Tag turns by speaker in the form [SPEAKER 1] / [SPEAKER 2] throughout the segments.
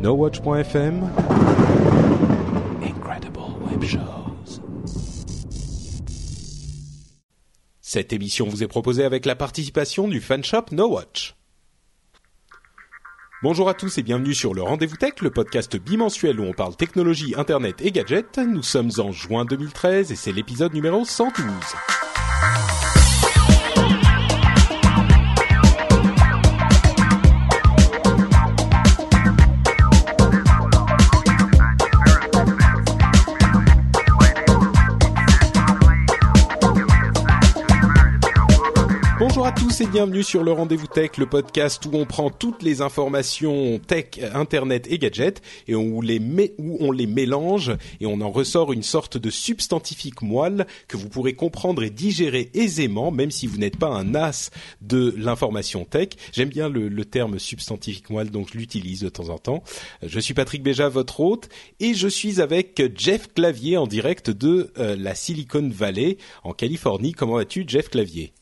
[SPEAKER 1] NoWatch.fm Incredible Web Shows. Cette émission vous est proposée avec la participation du fanshop NoWatch. Bonjour à tous et bienvenue sur le Rendez-vous Tech, le podcast bimensuel où on parle technologie, internet et gadgets. Nous sommes en juin 2013 et c'est l'épisode numéro 112. Bonjour à tous et bienvenue sur le Rendez-vous Tech, le podcast où on prend toutes les informations tech, internet et gadgets et on les où on les mélange et on en ressort une sorte de substantifique moelle que vous pourrez comprendre et digérer aisément, même si vous n'êtes pas un as de l'information tech. J'aime bien le, le terme substantifique moelle, donc je l'utilise de temps en temps. Je suis Patrick Béja, votre hôte, et je suis avec Jeff Clavier en direct de euh, la Silicon Valley en Californie. Comment vas-tu, Jeff Clavier?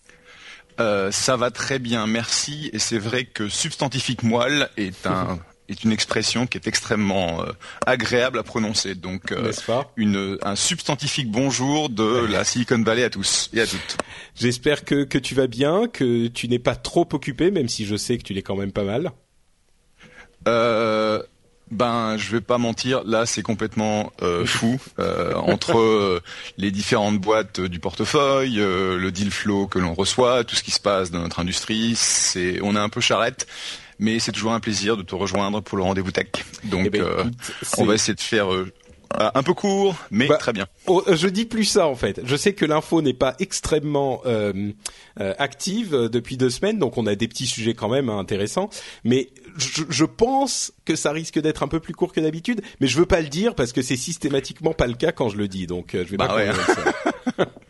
[SPEAKER 2] Euh, ça va très bien, merci. Et c'est vrai que substantifique moelle est un est une expression qui est extrêmement euh, agréable à prononcer. Donc, euh,
[SPEAKER 1] pas?
[SPEAKER 2] une, un substantifique bonjour de la Silicon Valley à tous et à toutes.
[SPEAKER 1] J'espère que, que tu vas bien, que tu n'es pas trop occupé, même si je sais que tu l'es quand même pas mal.
[SPEAKER 2] Euh, ben, je vais pas mentir, là c'est complètement euh, fou euh, entre euh, les différentes boîtes du portefeuille, euh, le deal flow que l'on reçoit, tout ce qui se passe dans notre industrie, c'est on est un peu charrette, mais c'est toujours un plaisir de te rejoindre pour le rendez-vous tech. Donc,
[SPEAKER 1] Eh ben,
[SPEAKER 2] euh,
[SPEAKER 1] écoute,
[SPEAKER 2] on va essayer de faire euh, un peu court, mais
[SPEAKER 1] Bah,
[SPEAKER 2] très bien.
[SPEAKER 1] Oh, je dis plus ça en fait. Je sais que l'info n'est pas extrêmement euh, euh, active depuis deux semaines, donc on a des petits sujets quand même hein, intéressants. Mais je, je pense que ça risque d'être un peu plus court que d'habitude, mais je veux pas le dire parce que c'est systématiquement pas le cas quand je le dis. Donc euh, je vais
[SPEAKER 2] Bah
[SPEAKER 1] pas
[SPEAKER 2] ouais.
[SPEAKER 1] ça.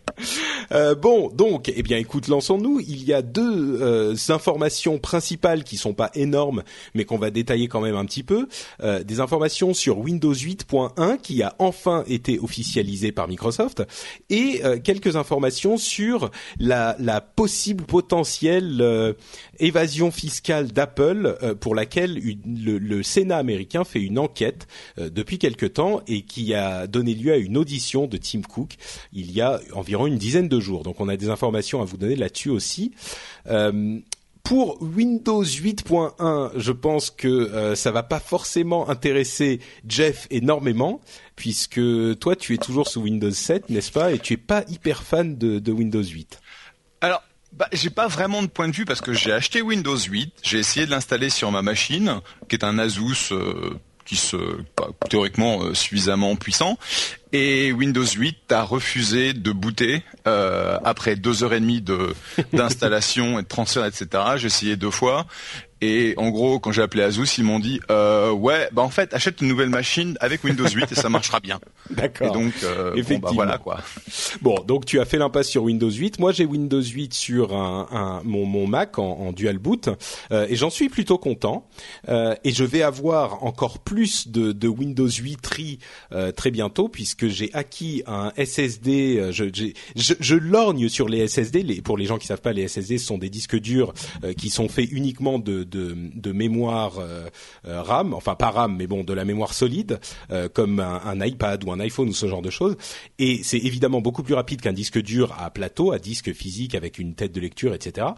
[SPEAKER 1] Euh, bon, donc, eh bien, écoute, lançons-nous. Il y a deux euh, informations principales qui sont pas énormes, mais qu'on va détailler quand même un petit peu. Euh, des informations sur Windows 8.1 qui a enfin été officialisé par Microsoft, et euh, quelques informations sur la, la possible potentielle euh, évasion fiscale d'Apple, euh, pour laquelle le, le Sénat américain fait une enquête euh, depuis quelque temps et qui a donné lieu à une audition de Tim Cook il y a environ une dizaine de jours. Donc on a des informations à vous donner là-dessus aussi. Euh, pour Windows 8.1, je pense que euh, ça va pas forcément intéresser Jeff énormément, puisque toi tu es toujours sous Windows 7, n'est-ce pas, et tu es pas hyper fan de, de Windows 8.
[SPEAKER 2] Alors, bah, j'ai pas vraiment de point de vue parce que j'ai acheté Windows 8, j'ai essayé de l'installer sur ma machine, qui est un Asus euh, qui se bah, théoriquement euh, suffisamment puissant, et Windows 8 a refusé de booter euh, après deux heures et demie de d'installation et de transfert, etc. J'ai essayé deux fois. Et en gros, quand j'ai appelé Asus, ils m'ont dit euh, ouais, bah en fait, achète une nouvelle machine avec Windows 8 et ça marchera bien. Et
[SPEAKER 1] D'accord.
[SPEAKER 2] donc, euh, bon, bah voilà quoi.
[SPEAKER 1] Bon, donc tu as fait l'impasse sur Windows 8. Moi, j'ai Windows 8 sur un, un- mon, mon Mac en, en dual boot euh, et j'en suis plutôt content. Et je vais avoir encore plus de, de Windows 8 RI euh, très bientôt puisque j'ai acquis un SSD. euh, Je, je, je lorgne sur les SSD. Les, pour les gens qui savent pas, les SSD sont des disques durs euh, qui sont faits uniquement de, de, de mémoire euh, euh, RAM, enfin pas RAM, mais bon de la mémoire solide, euh, comme un, un iPad ou un iPhone ou ce genre de choses. Et c'est évidemment beaucoup plus rapide qu'un disque dur à plateau, à disque physique avec une tête de lecture, etc.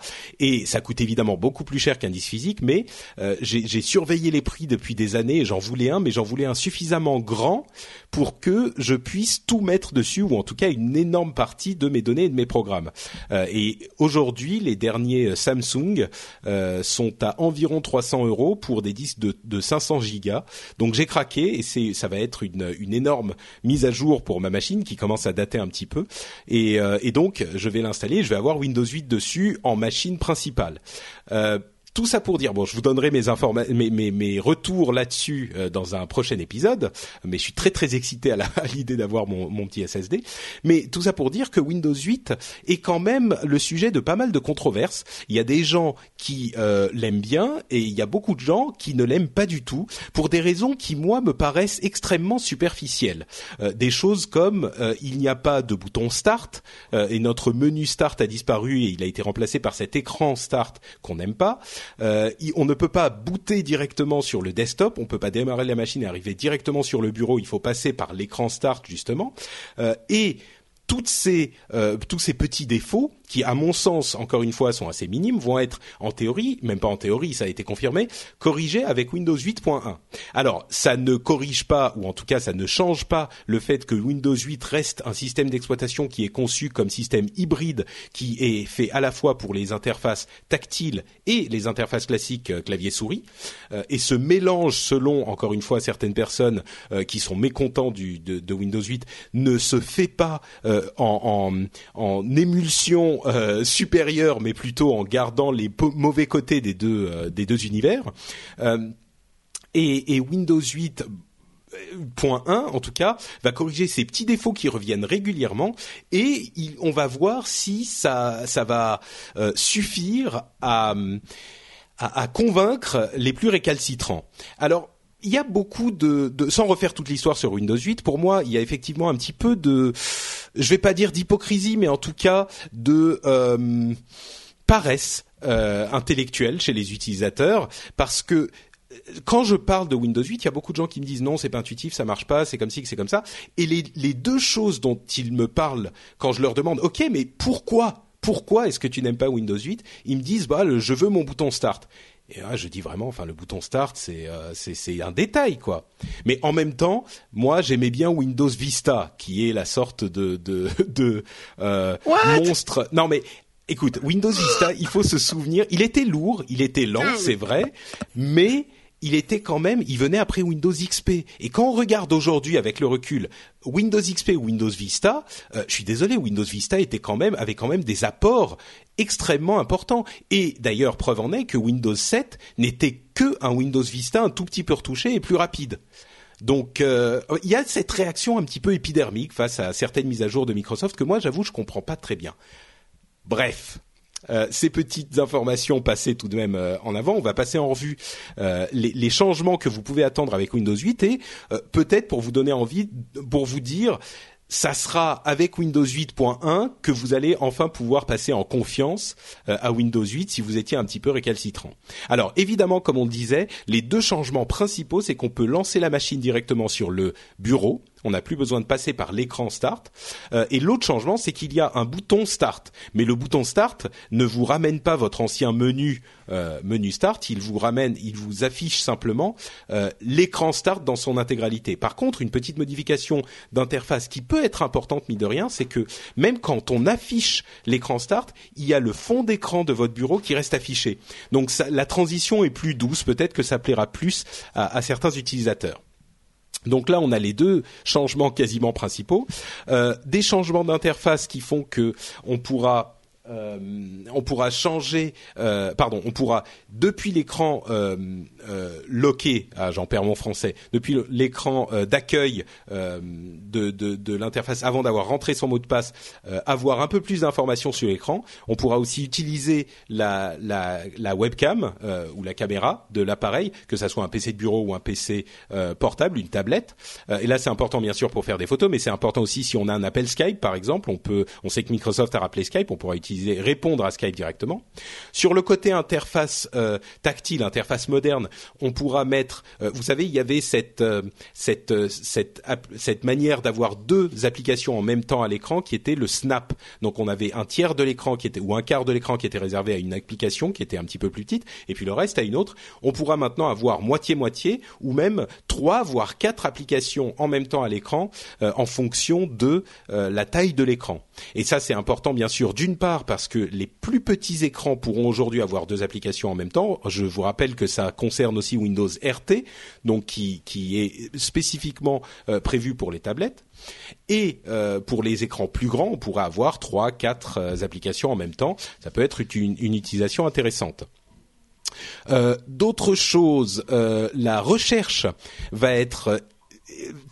[SPEAKER 1] Et ça coûte évidemment beaucoup plus cher qu'un disque physique, mais euh, j'ai surveillé les prix depuis des années j'en voulais un, mais j'en voulais un suffisamment grand pour que puisse tout mettre dessus, ou en tout cas une énorme partie de mes données et de mes programmes. Euh, et aujourd'hui, les derniers Samsung euh, sont à environ 300 euros pour des disques de, de 500 gigas. Donc j'ai craqué et ça va être une, énorme mise à jour pour ma machine qui commence à dater un petit peu. Et, euh, donc je vais l'installer. Je vais avoir Windows 8 dessus en machine principale. Euh, tout ça pour dire, bon, je vous donnerai mes informations, mes, mes, mes, retours là-dessus euh, dans un prochain épisode, mais je suis très très excité à l'idée d'avoir mon, mon petit SSD. Mais tout ça pour dire que Windows 8 est quand même le sujet de pas mal de controverses. Il y a des gens qui euh, l'aiment bien et il y a beaucoup de gens qui ne l'aiment pas du tout pour des raisons qui moi me paraissent extrêmement superficielles. Euh, des choses comme il n'y a pas de bouton Start et notre menu Start a disparu et il a été remplacé par cet écran Start qu'on n'aime pas. Euh, on ne peut pas booter directement sur le desktop, on peut pas démarrer la machine et arriver directement sur le bureau. Il faut passer par l'écran Start justement. Euh, et toutes ces, euh, tous ces petits défauts qui, à mon sens, encore une fois, sont assez minimes, vont être en théorie, même pas en théorie, ça a été confirmé, corrigés avec Windows 8.1. Alors, ça ne corrige pas, ou en tout cas, ça ne change pas le fait que Windows 8 reste un système d'exploitation qui est conçu comme système hybride, qui est fait à la fois pour les interfaces tactiles et les interfaces classiques euh, clavier-souris. Euh, et ce mélange, selon, encore une fois, certaines personnes euh, qui sont mécontents du, de, de, Windows 8, ne se fait pas en, en, en émulsion euh, supérieur, mais plutôt en gardant les mauvais côtés des deux euh, univers. Euh, et, Windows 8 point 1 en tout cas va corriger ces petits défauts qui reviennent régulièrement et on va voir si ça ça va suffire à, à, à convaincre les plus récalcitrants. Alors il y a beaucoup de, sans refaire toute l'histoire sur Windows 8, pour moi, il y a effectivement un petit peu de, je vais pas dire d'hypocrisie, mais en tout cas de euh, paresse euh, intellectuelle chez les utilisateurs, parce que euh, quand je parle de Windows 8, il y a beaucoup de gens qui me disent non, c'est pas intuitif, ça marche pas, c'est comme ci, c'est comme ça. Et les, les deux choses dont ils me parlent quand je leur demande, ok, mais pourquoi pourquoi est-ce que tu n'aimes pas Windows 8 Ils me disent bah je veux mon bouton Start. Et là, je dis vraiment, enfin, le bouton Start, c'est euh, c'est un détail, quoi. Mais en même temps, moi, j'aimais bien Windows Vista, qui est la sorte de de, de euh, monstre. Non, mais écoute, Windows Vista, il faut se souvenir, il était lourd, il était lent, ah c'est vrai, mais il était quand même, il venait après Windows XP. Et quand on regarde aujourd'hui avec le recul Windows XP ou Windows Vista, euh, je suis désolé, Windows Vista était quand même avait quand même des apports extrêmement importants. Et d'ailleurs, preuve en est que Windows 7 n'était que un Windows Vista un tout petit peu retouché et plus rapide. Donc euh, il y a cette réaction un petit peu épidermique face à certaines mises à jour de Microsoft que moi j'avoue je comprends pas très bien. Bref, euh, ces petites informations passées tout de même euh, en avant, on va passer en revue euh, les, les, changements que vous pouvez attendre avec Windows 8 et peut-être pour vous donner envie, pour vous dire ça sera avec Windows 8.1 que vous allez enfin pouvoir passer en confiance à Windows 8 si vous étiez un petit peu récalcitrant. Alors évidemment, comme on le disait, les deux changements principaux, c'est qu'on peut lancer la machine directement sur le bureau on n'a plus besoin de passer par l'écran Start. Euh, et l'autre changement, c'est qu'il y a un bouton Start. Mais le bouton Start ne vous ramène pas votre ancien menu euh, menu Start. Il vous ramène, il vous affiche simplement euh, l'écran Start dans son intégralité. Par contre, une petite modification d'interface qui peut être importante, mine de rien, c'est que même quand on affiche l'écran Start, il y a le fond d'écran de votre bureau qui reste affiché. Donc la transition est plus douce. Peut-être que ça plaira plus à certains utilisateurs. Donc là, on a les deux changements quasiment principaux, euh, des changements d'interface qui font que on pourra euh, on pourra changer, euh, pardon, on pourra depuis l'écran euh, euh loqué, ah, j'en perds mon français, depuis l'écran euh, d'accueil euh, de, de, de l'interface avant d'avoir rentré son mot de passe, avoir un peu plus d'informations sur l'écran. On pourra aussi utiliser la, la, la webcam ou la caméra de l'appareil, que ça soit un PC de bureau ou un PC portable, une tablette. et là, c'est important bien sûr pour faire des photos, mais c'est important aussi si on a un appel Skype, par exemple. On peut, on sait que Microsoft a rappelé Skype, on pourra utiliser répondre à Skype directement. Sur le côté interface euh, tactile, interface moderne, on pourra mettre, euh, vous savez, il y avait cette euh, cette manière d'avoir deux applications en même temps à l'écran qui était le snap. Donc on avait un tiers de l'écran qui était ou un quart de l'écran qui était réservé à une application qui était un petit peu plus petite et puis le reste à une autre. On pourra maintenant avoir moitié moitié ou même trois voire quatre applications en même temps à l'écran en fonction de la taille de l'écran. Et ça c'est important bien sûr d'une part parce que les plus petits écrans pourront aujourd'hui avoir deux applications en même temps. Je vous rappelle que ça concerne aussi Windows RT, donc qui, qui est spécifiquement euh, prévu pour les tablettes. Et euh, pour les écrans plus grands, on pourra avoir trois, quatre euh, applications en même temps. Ça peut être une, une utilisation intéressante. D'autres choses, la recherche va être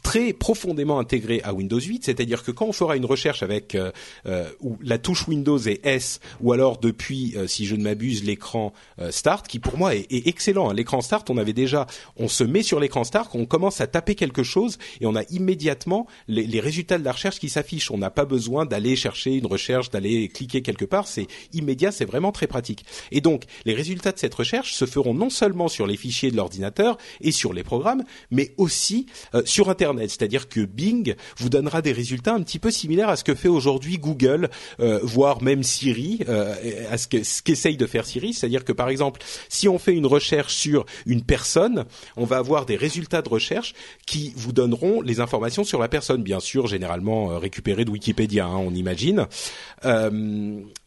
[SPEAKER 1] très profondément intégré à Windows 8, c'est-à-dire que quand on fera une recherche avec euh, euh, la touche Windows et S, ou alors depuis, euh, si je ne m'abuse, l'écran Start, qui pour moi est, excellent. Hein. L'écran Start, on avait déjà, on se met sur l'écran Start, on commence à taper quelque chose et on a immédiatement les, les résultats de la recherche qui s'affichent. On n'a pas besoin d'aller chercher une recherche, d'aller cliquer quelque part. C'est immédiat, c'est vraiment très pratique. Et donc, les résultats de cette recherche se feront non seulement sur les fichiers de l'ordinateur et sur les programmes, mais aussi sur Internet. C'est-à-dire que Bing vous donnera des résultats un petit peu similaires à ce que fait aujourd'hui Google, euh, voire même Siri, euh, à ce qu'essaye de faire Siri. C'est-à-dire que par exemple, si on fait une recherche sur une personne, on va avoir des résultats de recherche qui vous donneront les informations sur la personne, bien sûr, généralement euh, récupérées de Wikipédia, hein, on imagine.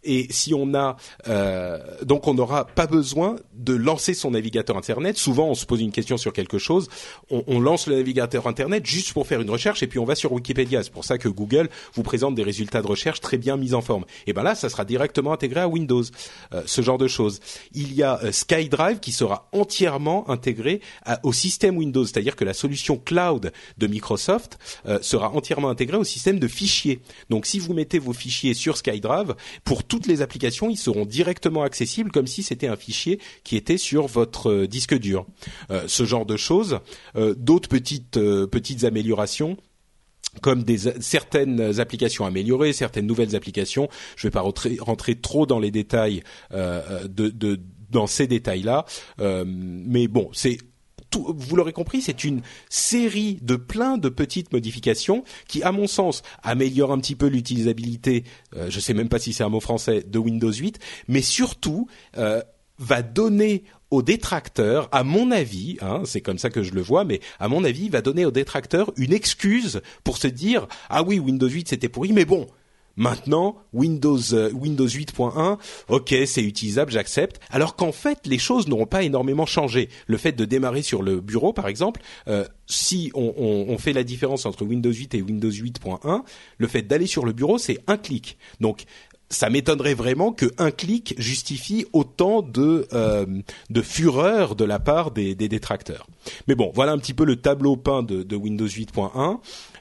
[SPEAKER 1] et si on a donc on n'aura pas besoin de lancer son navigateur internet. Souvent, on se pose une question sur quelque chose, on, on lance le navigateur internet juste pour faire une recherche et puis on va sur Wikipédia. C'est pour ça que Google vous présente des résultats de recherche très bien mis en forme. Et ben là, ça sera directement intégré à Windows, euh, ce genre de choses. Il y a euh, SkyDrive qui sera entièrement intégré au système Windows, c'est-à-dire que la solution cloud de Microsoft euh, sera entièrement intégrée au système de fichiers. Donc si vous mettez vos fichiers sur SkyDrive, pour toutes les applications, ils seront directement accessibles comme si c'était un fichier qui était sur votre disque dur. ce genre de choses. D'autres petites petites améliorations comme des certaines applications améliorées, certaines nouvelles applications. Je ne vais pas rentrer, trop dans les détails euh, de, dans ces détails-là, euh, mais bon, c'est vous l'aurez compris, c'est une série de plein de petites modifications qui, à mon sens, améliorent un petit peu l'utilisabilité. Euh, je ne sais même pas si c'est un mot français de Windows 8, mais surtout va donner aux détracteurs, à mon avis, hein, c'est comme ça que je le vois, mais à mon avis, il va donner aux détracteurs une excuse pour se dire ah oui Windows 8 c'était pourri, mais bon. Maintenant, Windows euh, Windows 8.1, ok, c'est utilisable, j'accepte. Alors qu'en fait, les choses n'auront pas énormément changé. Le fait de démarrer sur le bureau, par exemple, euh, si on, on, fait la différence entre Windows 8 et Windows 8.1, le fait d'aller sur le bureau, c'est un clic. Donc, ça m'étonnerait vraiment qu'un clic justifie autant de, euh, de fureur de la part des, des, détracteurs. Mais bon, voilà un petit peu le tableau peint de, de Windows 8.1.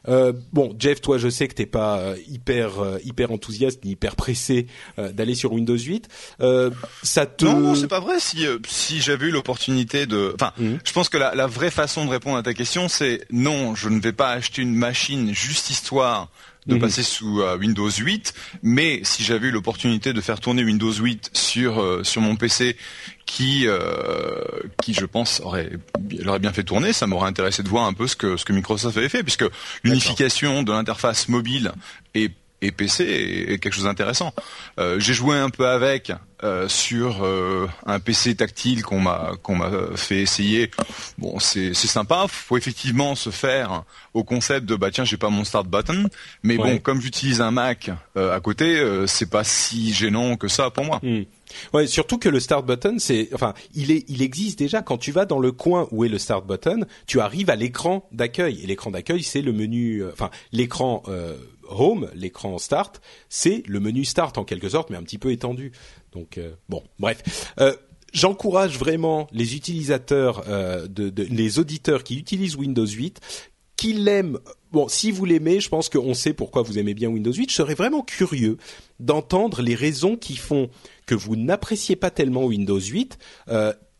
[SPEAKER 1] Euh, bon, Jeff, toi, je sais que t'es pas euh, hyper euh, hyper enthousiaste ni hyper pressé euh, d'aller sur Windows 8. ça te
[SPEAKER 2] non, non, c'est pas vrai. Si si j'avais eu l'opportunité de, enfin, mhm. je pense que la, la vraie façon de répondre à ta question, c'est non, je ne vais pas acheter une machine juste histoire de passer sous euh, Windows 8, mais si j'avais eu l'opportunité de faire tourner Windows 8 sur euh, sur mon PC qui euh, qui je pense aurait l'aurait bien fait tourner, ça m'aurait intéressé de voir un peu ce que ce que Microsoft avait fait puisque l'unification de l'interface mobile et et PC est, quelque chose d'intéressant. Euh, j'ai joué un peu avec euh, sur euh, un PC tactile qu'on m'a qu'on m'a fait essayer. Bon, c'est c'est sympa. Faut effectivement se faire au concept de bah tiens j'ai pas mon start button, mais bon comme j'utilise un Mac à côté, c'est pas si gênant que ça pour moi.
[SPEAKER 1] Hmm. Ouais, surtout que le start button, c'est, enfin, il est, il existe déjà. Quand tu vas dans le coin où est le start button, tu arrives à l'écran d'accueil. Et l'écran d'accueil, c'est le menu, enfin, l'écran Home, l'écran Start, c'est le menu Start en quelque sorte, mais un petit peu étendu. Donc euh, bon, bref. Euh, j'encourage vraiment les utilisateurs, euh, les auditeurs qui utilisent Windows 8, qui l'aiment. Bon, si vous l'aimez, je pense qu'on sait pourquoi vous aimez bien Windows 8. Je serais vraiment curieux d'entendre les raisons qui font que vous n'appréciez pas tellement Windows 8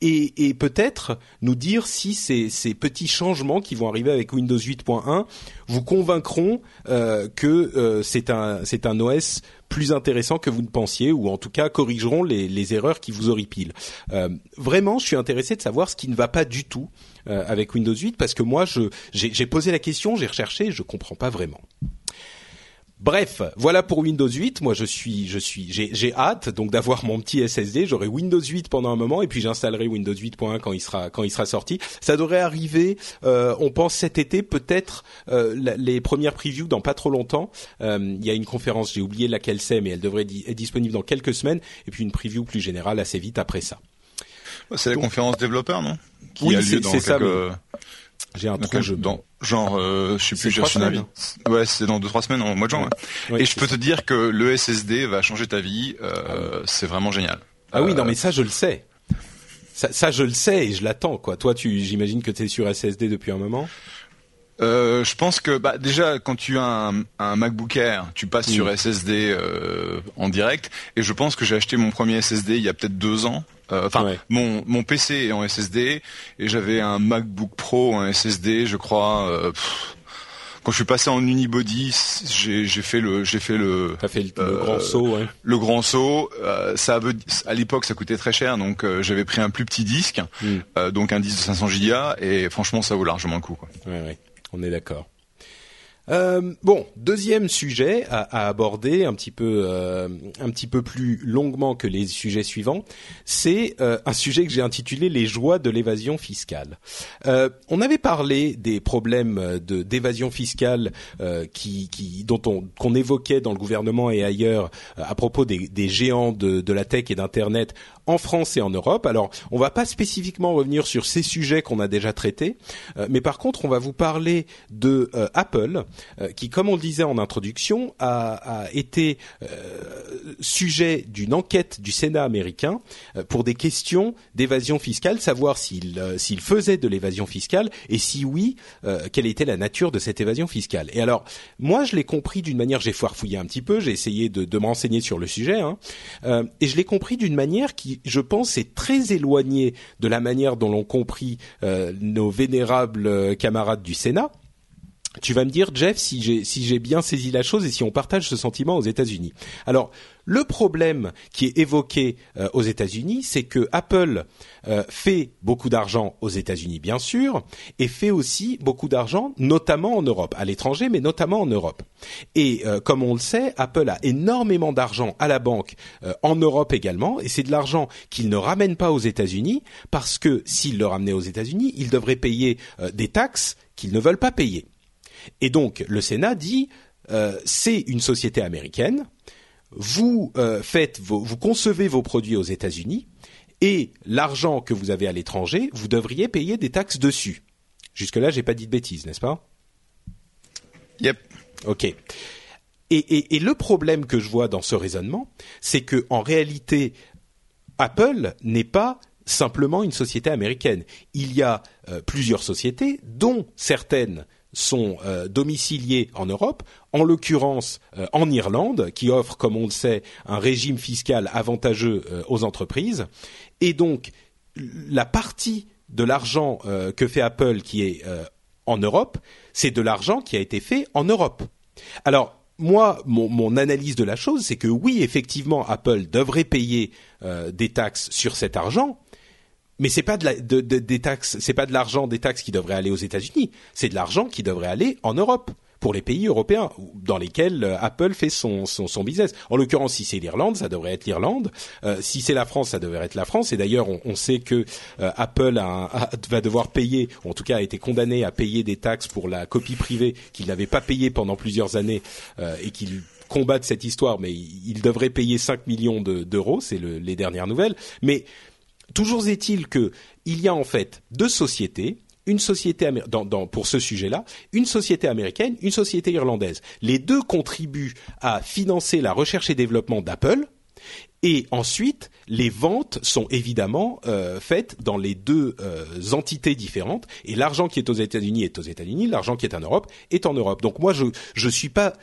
[SPEAKER 1] et, peut-être nous dire si ces, petits changements qui vont arriver avec Windows 8.1 vous convaincront euh, que euh, c'est un un OS plus intéressant que vous ne pensiez ou en tout cas corrigeront les, erreurs qui vous horripilent. Euh, vraiment, je suis intéressé de savoir ce qui ne va pas du tout avec Windows 8 parce que moi j'ai posé la question, j'ai recherché, je comprends pas vraiment. Bref, voilà pour Windows 8. Moi, je suis, je suis, j'ai hâte donc d'avoir mon petit SSD. J'aurai Windows 8 pendant un moment et puis j'installerai Windows 8.1 quand il sera quand il sera sorti. Ça devrait arriver. Euh, on pense cet été, peut-être euh, les premières previews dans pas trop longtemps. Euh, il y a une conférence, j'ai oublié laquelle c'est, mais elle devrait être disponible dans quelques semaines. Et puis une preview plus générale assez vite après ça.
[SPEAKER 2] C'est la conférence développeur, non?
[SPEAKER 1] Oui, c'est ça. J'ai un trou.
[SPEAKER 2] Dans, genre, euh, je sais plus, j'ai reçu un. Ouais, c'est dans deux trois semaines, au mois de juin. Ouais. et je peux te dire que le SSD va changer ta vie. Euh, c'est vraiment génial.
[SPEAKER 1] Ah oui, non, euh, mais ça, je le sais. Ça, ça, je le sais et je l'attends, quoi. Toi, tu, j'imagine que tu es sur SSD depuis un moment.
[SPEAKER 2] Euh, je pense que bah, déjà quand tu as un, un MacBook Air, tu passes sur SSD euh, en direct. Et je pense que j'ai acheté mon premier SSD il y a peut-être deux ans. Euh, Enfin, mon, mon PC est en SSD et j'avais un MacBook Pro en SSD, je crois. Euh, quand je suis passé en unibody, j'ai fait le, j'ai fait le,
[SPEAKER 1] fait le, euh, grand saut, ouais.
[SPEAKER 2] Le grand saut, euh, ça veut, à l'époque, ça coûtait très cher, donc euh, j'avais pris un plus petit disque, mm. donc un disque de 500 Go, et franchement, ça vaut largement le coup. Quoi.
[SPEAKER 1] Ouais, ouais. On est d'accord. Euh, bon, deuxième sujet à, aborder un petit peu euh, un petit peu plus longuement que les sujets suivants, c'est euh, un sujet que j'ai intitulé les joies de l'évasion fiscale. On avait parlé des problèmes d'évasion fiscale qui, dont on qu'on évoquait dans le gouvernement et ailleurs à propos des, des géants de, de la tech et d'internet en France et en Europe. Alors, on va pas spécifiquement revenir sur ces sujets qu'on a déjà traités, mais par contre, on va vous parler de Apple euh, qui, comme on le disait en introduction, a, a été euh, sujet d'une enquête du Sénat américain euh, pour des questions d'évasion fiscale, savoir s'il s'il faisait de l'évasion fiscale et si oui, quelle était la nature de cette évasion fiscale. Et alors, moi, je l'ai compris d'une manière, j'ai foirefouillé un petit peu, j'ai essayé de, de m'enseigner sur le sujet, hein, et je l'ai compris d'une manière qui, je pense, est très éloignée de la manière dont l'ont compris nos vénérables camarades du Sénat tu vas me dire, Jeff, si j'ai bien saisi la chose et si on partage ce sentiment aux États-Unis. Alors, le problème qui est évoqué euh, aux États-Unis, c'est que Apple euh, fait beaucoup d'argent aux États-Unis, bien sûr, et fait aussi beaucoup d'argent, notamment en Europe, à l'étranger, mais notamment en Europe. Et euh, comme on le sait, Apple a énormément d'argent à la banque en Europe également, et c'est de l'argent qu'il ne ramène pas aux États-Unis parce que s'il le ramenait aux États-Unis, il devrait payer des taxes qu'ils ne veulent pas payer. Et donc le Sénat dit euh, c'est une société américaine, vous euh, faites vos, vous concevez vos produits aux États-Unis et l'argent que vous avez à l'étranger, vous devriez payer des taxes dessus. Jusque là, j'ai pas dit de bêtises, n'est-ce pas?
[SPEAKER 2] Yep.
[SPEAKER 1] Ok. Et, et, et, le problème que je vois dans ce raisonnement, c'est que en réalité, Apple n'est pas simplement une société américaine. Il y a euh, plusieurs sociétés, dont certaines sont euh, domiciliés en Europe, en l'occurrence euh, en Irlande, qui offre, comme on le sait, un régime fiscal avantageux euh, aux entreprises. Et donc, la partie de l'argent que fait Apple qui est en Europe, c'est de l'argent qui a été fait en Europe. Alors, moi, mon, mon, analyse de la chose, c'est que oui, effectivement, Apple devrait payer des taxes sur cet argent, mais c'est pas de, la, de, de, des taxes, c'est pas de l'argent des taxes qui devrait aller aux États-Unis, c'est de l'argent qui devrait aller en Europe pour les pays européens dans lesquels euh, Apple fait son, son, son business. En l'occurrence, si c'est l'Irlande, ça devrait être l'Irlande. Euh, si c'est la France, ça devrait être la France. Et d'ailleurs, on, on, sait que euh, Apple a, va devoir payer, ou en tout cas a été condamné à payer des taxes pour la copie privée qu'il n'avait pas payée pendant plusieurs années euh, et qu'il combattent cette histoire, mais il devrait payer 5 millions d'euros, c'est le, les dernières nouvelles. Mais Toujours est-il que il y a en fait deux sociétés, une société dans, dans, pour ce sujet-là, une société américaine, une société irlandaise. Les deux contribuent à financer la recherche et développement d'Apple. Et ensuite, les ventes sont évidemment euh, faites dans les deux euh, entités différentes. Et l'argent qui est aux États-Unis est aux États-Unis, l'argent qui est en Europe est en Europe. Donc moi, je je suis pas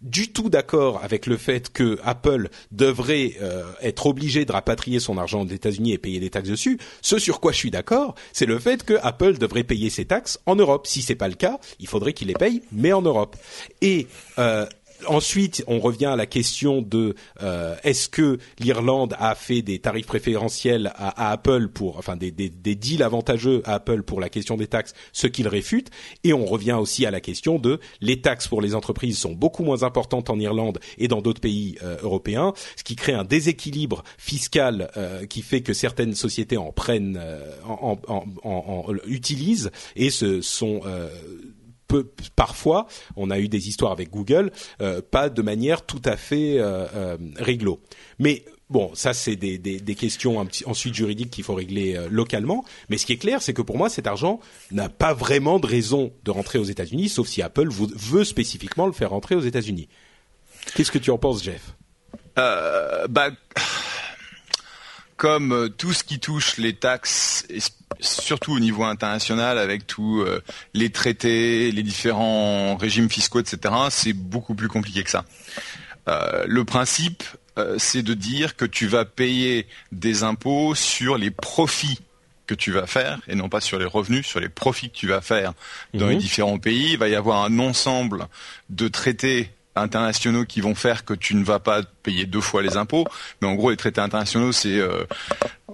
[SPEAKER 1] du tout d'accord avec le fait que Apple devrait euh, être obligé de rapatrier son argent aux États-Unis et payer des taxes dessus. Ce sur quoi je suis d'accord, c'est le fait que Apple devrait payer ses taxes en Europe. Si c'est pas le cas, il faudrait qu'il les paye, mais en Europe. Et euh, ensuite, on revient à la question de euh, est-ce que l'Irlande a fait des tarifs préférentiels à, Apple pour, enfin des, deals avantageux à Apple pour la question des taxes, ce qu'il réfute. Et on revient aussi à la question de les taxes pour les entreprises sont beaucoup moins importantes en Irlande et dans d'autres pays euh, européens, ce qui crée un déséquilibre fiscal euh, qui fait que certaines sociétés en prennent, en, en, en, en, utilisent et se sont peu, parfois, on a eu des histoires avec Google, euh, pas de manière tout à fait euh, euh, réglo. Mais bon, ça c'est des, des, des, questions un petit, ensuite juridiques qu'il faut régler euh, localement. Mais ce qui est clair, c'est que pour moi, cet argent n'a pas vraiment de raison de rentrer aux États-Unis, sauf si Apple veut spécifiquement le faire rentrer aux États-Unis. Qu'est-ce que tu en penses, Jeff?
[SPEAKER 2] Euh, bah comme euh, tout ce qui touche les taxes, surtout au niveau international, avec tous euh, les traités, les différents régimes fiscaux, etc., c'est beaucoup plus compliqué que ça. Euh, le principe, c'est de dire que tu vas payer des impôts sur les profits que tu vas faire et non pas sur les revenus, sur les profits que tu vas faire dans les mhm. différents pays. Il va y avoir un ensemble de traités internationaux qui vont faire que tu ne vas pas payer deux fois les impôts. Mais en gros, les traités internationaux, c'est euh,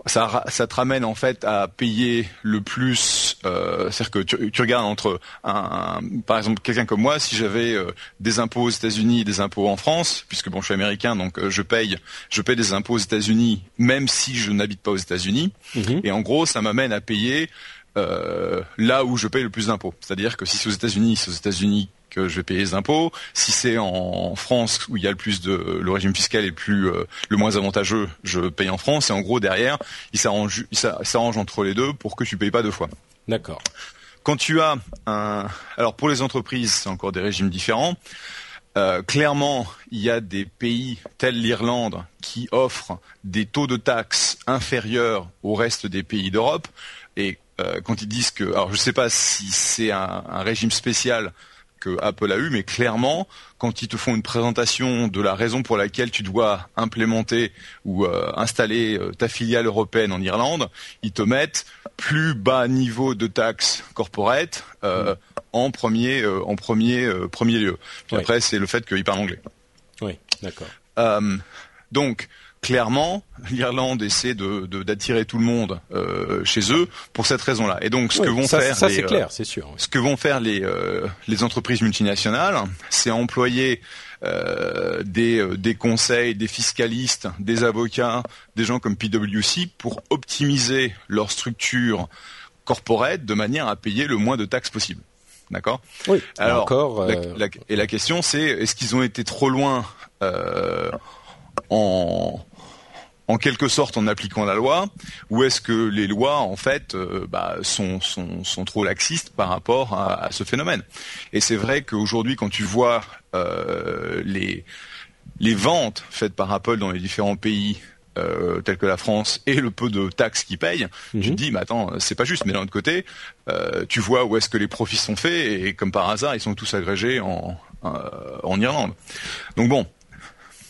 [SPEAKER 2] ça, ça te ramène en fait à payer le plus. Euh, c'est-à-dire que tu, tu, regardes entre un, par exemple quelqu'un comme moi, si j'avais euh, des impôts aux États-Unis et des impôts en France, puisque bon, je suis américain, donc je paye, je paye des impôts aux États-Unis, même si je n'habite pas aux États-Unis. Mhm. Et en gros, ça m'amène à payer euh, là où je paye le plus d'impôts. C'est-à-dire que si c'est aux États-Unis, c'est aux États-Unis que je vais payer les impôts. Si c'est en France où il y a le plus de le régime fiscal est plus euh, le moins avantageux, je paye en France. Et en gros derrière, il s'arrange, entre les deux pour que tu payes pas deux fois.
[SPEAKER 1] D'accord.
[SPEAKER 2] Quand tu as un, alors pour les entreprises, c'est encore des régimes différents. Euh, clairement, il y a des pays tels l'Irlande qui offrent des taux de taxes inférieurs au reste des pays d'Europe. Et euh, quand ils disent que, alors je ne sais pas si c'est un, un, régime spécial que Apple a eu, mais clairement, quand ils te font une présentation de la raison pour laquelle tu dois implémenter ou euh, installer euh, ta filiale européenne en Irlande, ils te mettent plus bas niveau de taxes corporate euh, en premier, en premier, premier lieu. Puis après, c'est le fait qu'ils parlent anglais.
[SPEAKER 1] Oui, d'accord.
[SPEAKER 2] donc, clairement, l'Irlande essaie de, d'attirer tout le monde euh, chez eux pour cette raison-là. Et donc, ce que vont faire
[SPEAKER 1] ça, c'est euh, clair, c'est sûr.
[SPEAKER 2] Ce que vont faire les euh, les entreprises multinationales, c'est employer des des conseils, des fiscalistes, des avocats, des gens comme PwC pour optimiser leur structure corporate de manière à payer le moins de taxes possible. D'accord?
[SPEAKER 1] Oui. Alors, encore,
[SPEAKER 2] et la question c'est est-ce qu'ils ont été trop loin en en quelque sorte en appliquant la loi ou est-ce que les lois en fait euh, bah, sont, sont, sont, trop laxistes par rapport à, ce phénomène? Et c'est vrai qu'aujourd'hui quand tu vois euh, les, les ventes faites par Apple dans les différents pays euh, tels que la France et le peu de taxes qu'ils payent, tu te mhm. dis mais attends c'est pas juste. Mais d'un autre côté, euh, tu vois où est-ce que les profits sont faits et comme par hasard ils sont tous agrégés en, en Irlande. Donc bon,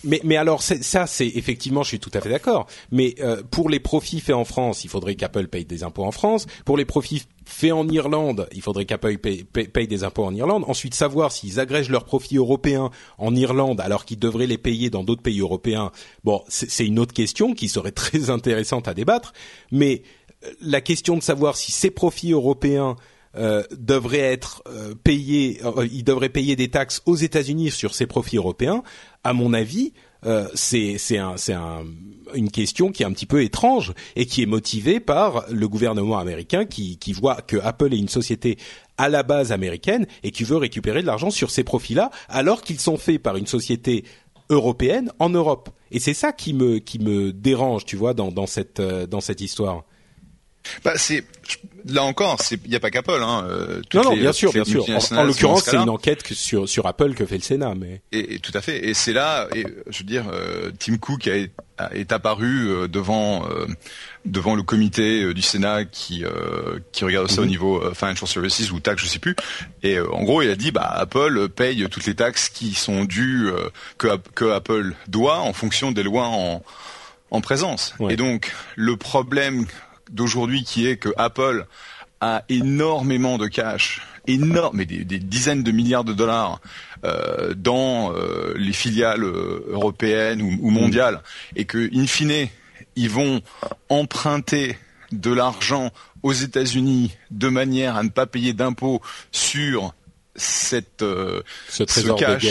[SPEAKER 1] mais, alors ça, c'est effectivement, je suis tout à fait d'accord. Mais euh, pour les profits faits en France, il faudrait qu'Apple paye des impôts en France. Pour les profits faits en Irlande, il faudrait qu'Apple paye, paye, des impôts en Irlande. Ensuite, savoir s'ils agrègent leurs profits européens en Irlande alors qu'ils devraient les payer dans d'autres pays européens. Bon, c'est une autre question qui serait très intéressante à débattre. Mais euh, la question de savoir si ces profits européens euh, devraient être euh, payés, euh, ils devraient payer des taxes aux États-Unis sur ces profits européens. À mon avis, euh, c'est c'est un, un, une question qui est un petit peu étrange et qui est motivée par le gouvernement américain qui, qui voit que Apple est une société à la base américaine et qui veut récupérer de l'argent sur ces profits-là, alors qu'ils sont faits par une société européenne en Europe. Et c'est ça qui me qui me dérange, tu vois, dans, dans cette dans cette histoire.
[SPEAKER 2] Bah c'est là encore, il n'y a pas qu'Apple. Hein, euh,
[SPEAKER 1] non, non, bien sûr, bien sûr. En, l'occurrence, c'est une enquête sur sur Apple que fait le Sénat, mais.
[SPEAKER 2] Et, tout à fait. Et c'est là, et je veux dire, euh, Tim Cook a, est apparu euh, devant devant le comité du Sénat qui qui regarde ça au mhm. niveau financial services ou taxes, je sais plus. Et en gros, il a dit, bah Apple paye toutes les taxes qui sont dues que que Apple doit en fonction des lois en en présence. Et donc, le problème d'aujourd'hui qui est que Apple a énormément de cash, énorme, mais des, dizaines de milliards de dollars euh, dans euh, les filiales euh, européennes ou, mondiales, et que in fine ils vont emprunter de l'argent aux États-Unis de manière à ne pas payer d'impôts sur cette
[SPEAKER 1] ce, cash,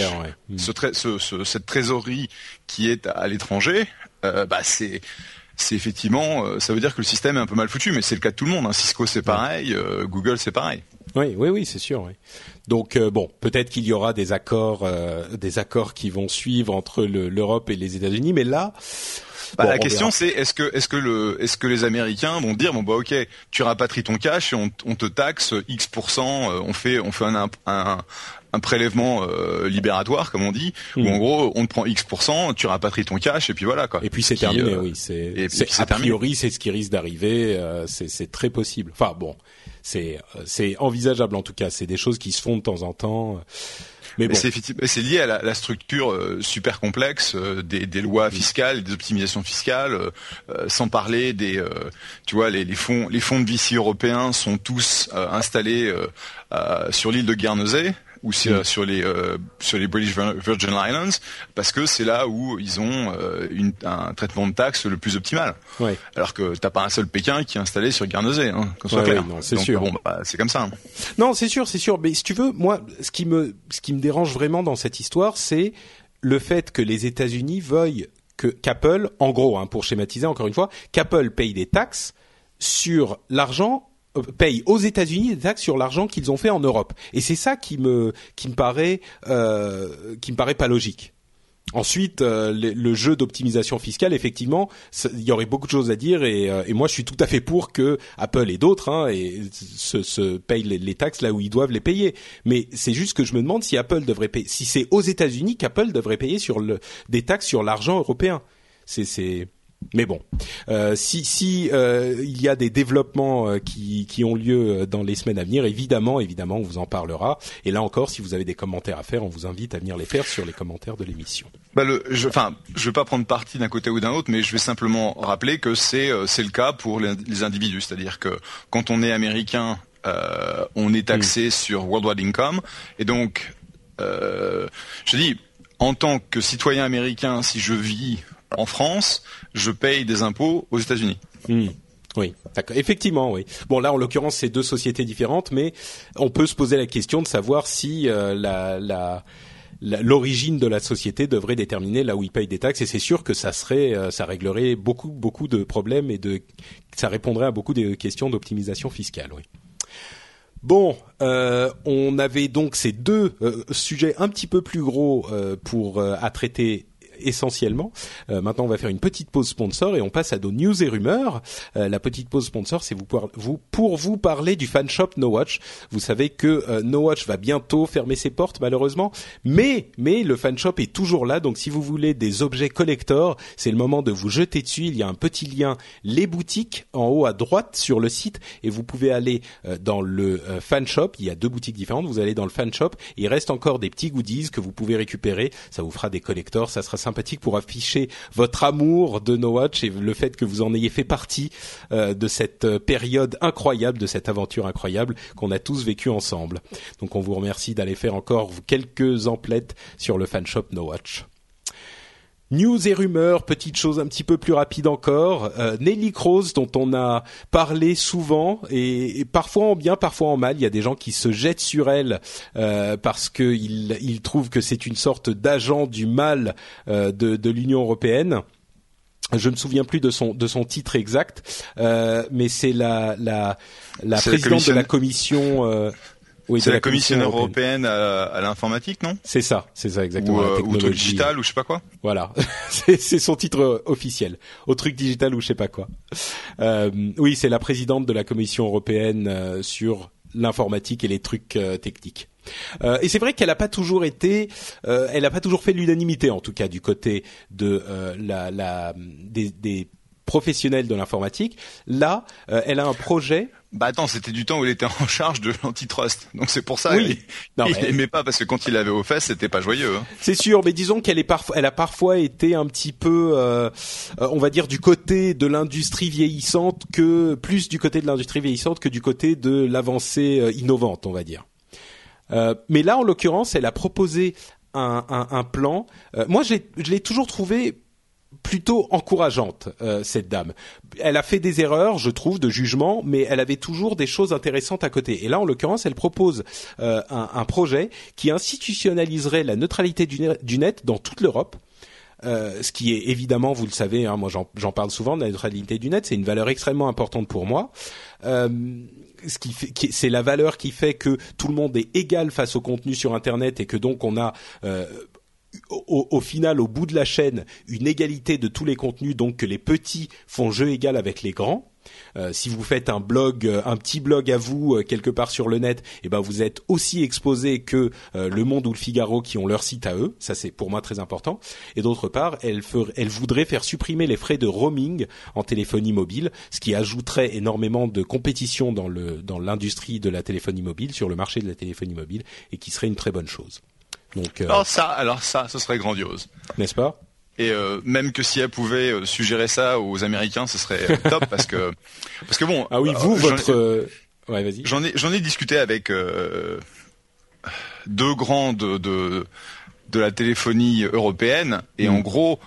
[SPEAKER 2] cette trésorerie qui est à, l'étranger, bah c'est c'est effectivement, euh, ça veut dire que le système est un peu mal foutu, mais c'est le cas de tout le monde. Hein. Cisco c'est pareil, euh, Google c'est pareil.
[SPEAKER 1] Oui, oui, oui, c'est sûr. Donc euh, bon, peut-être qu'il y aura des accords, des accords qui vont suivre entre l'Europe et les États-Unis, mais là,
[SPEAKER 2] Bah, la question c'est est-ce que est-ce que le est-ce que les Américains vont dire bon bah ok tu rapatries ton cash et on, on te taxe X on fait on fait un, un, un prélèvement euh, libératoire, comme on dit, où hmm. en gros on te prend X tu rapatries ton cash et puis voilà quoi.
[SPEAKER 1] Et puis c'est terminé, euh, oui. C'est, a priori c'est ce qui risque d'arriver. Euh, c'est, très possible. Enfin bon, c'est c'est envisageable en tout cas. C'est des choses qui se font de temps en temps.
[SPEAKER 2] Mais, bon. c'est lié à la, structure super complexe des, des, lois fiscales, des optimisations fiscales, sans parler des, tu vois, les, les, fonds, les fonds de VC européens sont tous installés sur l'île de Guernesey ou mm. sur, les euh, sur les British Virgin Islands parce que c'est là où ils ont euh, une, un traitement de taxes le plus optimal. Ouais. Alors que t'as pas un seul Pékin qui est installé sur Guernesey, hein, qu'on soit clair.
[SPEAKER 1] c'est sûr.
[SPEAKER 2] Bon, bah, c'est comme ça. Hein.
[SPEAKER 1] Non, c'est sûr, c'est sûr. Mais si tu veux, moi, ce qui me ce qui me dérange vraiment dans cette histoire, c'est le fait que les États-Unis veuillent que qu'Apple, en gros, hein, pour schématiser encore une fois, qu'Apple paye des taxes sur l'argent payent aux États-Unis des taxes sur l'argent qu'ils ont fait en Europe. Et c'est ça qui me qui me paraît euh, qui me paraît pas logique. Ensuite, euh, le, jeu d'optimisation fiscale, effectivement, il y aurait beaucoup de choses à dire et, euh, et, moi je suis tout à fait pour que Apple et d'autres hein, se, se payent les, taxes là où ils doivent les payer. Mais c'est juste que je me demande si Apple devrait payer, si c'est aux États-Unis qu'Apple devrait payer sur le, des taxes sur l'argent européen. C'est mais bon, euh, si, si euh, il y a des développements euh, qui, qui ont lieu dans les semaines à venir, évidemment, évidemment, on vous en parlera. Et là encore, si vous avez des commentaires à faire, on vous invite à venir les faire sur les commentaires de l'émission.
[SPEAKER 2] Bah le, je, enfin, je vais pas prendre parti d'un côté ou d'un autre, mais je vais simplement rappeler que c'est c'est le cas pour les, individus, c'est-à-dire que quand on est américain, on est taxé mm. sur worldwide income, et donc, je dis, en tant que citoyen américain, si je vis en France, je paye des impôts aux États-Unis.
[SPEAKER 1] Hmm. Oui, Effectivement, oui. Bon, là, en l'occurrence, c'est deux sociétés différentes, mais on peut se poser la question de savoir si euh, l'origine de la société devrait déterminer là où ils payent des taxes et c'est sûr que ça serait euh, ça réglerait beaucoup beaucoup de problèmes et de ça répondrait à beaucoup de questions d'optimisation fiscale oui. Bon, euh, on avait donc ces deux sujets un petit peu plus gros pour à traiter essentiellement. Euh, maintenant, on va faire une petite pause sponsor et on passe à nos news et rumeurs. Euh, la petite pause sponsor, c'est vous, pour vous parler du fan shop No Watch. Vous savez que euh, No Watch va bientôt fermer ses portes malheureusement, mais mais le fan shop est toujours là. Donc si vous voulez des objets collector, c'est le moment de vous jeter dessus. Il y a un petit lien les boutiques en haut à droite sur le site et vous pouvez aller dans le fan shop. Il y a deux boutiques différentes. Vous allez dans le fan shop. il reste encore des petits goodies que vous pouvez récupérer. Ça vous fera des collectors. Ça sera pour afficher votre amour de No Watch et le fait que vous en ayez fait partie euh, de cette euh, période incroyable, de cette aventure incroyable qu'on a tous vécu ensemble. Donc on vous remercie d'aller faire encore quelques emplettes sur le fan shop No Watch. News et rumeurs, petite chose un petit peu plus rapide encore. Euh, Nelly Kroos, dont on a parlé souvent et, parfois en bien, parfois en mal. Il y a des gens qui se jettent sur elle euh, parce qu'ils ils trouvent que c'est une sorte d'agent du mal euh, de, de l'Union européenne. Je me souviens plus de son de son titre exact, mais c'est la la, la présidente de la commission
[SPEAKER 2] oui, c'est la, Commission européenne, à, l'informatique, non?
[SPEAKER 1] C'est ça, c'est ça exactement.
[SPEAKER 2] Ou, euh, truc digital ou je sais pas quoi?
[SPEAKER 1] Voilà, c'est son titre euh, officiel. Au truc digital ou je sais pas quoi. Euh, oui, c'est la présidente de la Commission européenne euh, sur l'informatique et les trucs techniques. Euh, et c'est vrai qu'elle n'a pas toujours été, elle n'a pas toujours fait l'unanimité, en tout cas du côté de la, la des, des professionnelle de l'informatique. Là, euh, elle a un projet.
[SPEAKER 2] Bah attends, c'était du temps où il était en charge de l'antitrust, donc c'est pour ça. Oui. Il, n'aimait pas parce que quand il avait aux fesses, c'était pas joyeux. Hein.
[SPEAKER 1] C'est sûr, mais disons qu'elle est parfois, elle a parfois été un petit peu, euh, euh, on va dire, du côté de l'industrie vieillissante que plus du côté de l'industrie vieillissante que du côté de l'avancée innovante, on va dire. mais là, en l'occurrence, elle a proposé un, un, un plan. moi, je l'ai toujours trouvé plutôt encourageante euh, cette dame. Elle a fait des erreurs, je trouve, de jugement, mais elle avait toujours des choses intéressantes à côté. Et là, en l'occurrence, elle propose euh, un, un, projet qui institutionnaliserait la neutralité du, net dans toute l'Europe. Euh, ce qui est évidemment, vous le savez, hein, moi j'en parle souvent, la neutralité du net, c'est une valeur extrêmement importante pour moi. Euh, ce qui, c'est la valeur qui fait que tout le monde est égal face au contenu sur Internet et que donc on a au, final, au bout de la chaîne, une égalité de tous les contenus, donc que les petits font jeu égal avec les grands. Euh, si vous faites un blog, euh, un petit blog à vous euh, quelque part sur le net, eh ben vous êtes aussi exposé que Le Monde ou le Figaro qui ont leur site à eux. Ça c'est pour moi très important. Et d'autre part, elle, voudrait faire supprimer les frais de roaming en téléphonie mobile, ce qui ajouterait énormément de compétition dans l'industrie de la téléphonie mobile, sur le marché de la téléphonie mobile, et qui serait une très bonne chose.
[SPEAKER 2] Donc, alors ça, alors ça, ce serait grandiose,
[SPEAKER 1] n'est-ce pas?
[SPEAKER 2] Et euh, même que si elle pouvait euh, suggérer ça aux Américains, ce serait euh, top parce que parce que bon.
[SPEAKER 1] Ah oui, vous votre. Ouais, vas-y.
[SPEAKER 2] J'en ai j'en ai discuté avec deux grands de, de de la téléphonie européenne et en mm. gros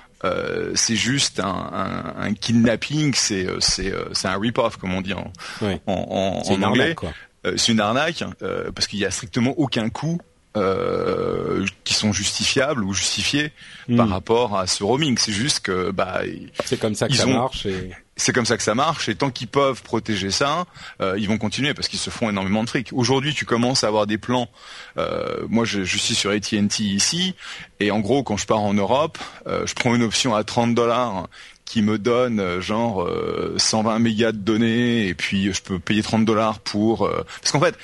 [SPEAKER 2] c'est juste un, un, un kidnapping, c'est c'est c'est un rip-off comme on dit en en, en, en anglais. c'est une arnaque parce qu'il y a strictement aucun coût euh, qui sont justifiables ou justifiés par hmm. rapport à ce roaming. C'est juste que bah
[SPEAKER 1] c'est comme ça que ça marche. Et...
[SPEAKER 2] C'est comme ça que ça marche et tant qu'ils peuvent protéger ça, euh, ils vont continuer parce qu'ils se font énormément de fric. Aujourd'hui, tu commences à avoir des plans. Euh, moi, je, je, suis sur AT&T ici et en gros, quand je pars en Europe, euh, je prends une option à 30 dollars qui me donne euh, genre 120 mégas de données et puis je peux payer 30 dollars pour parce qu'en fait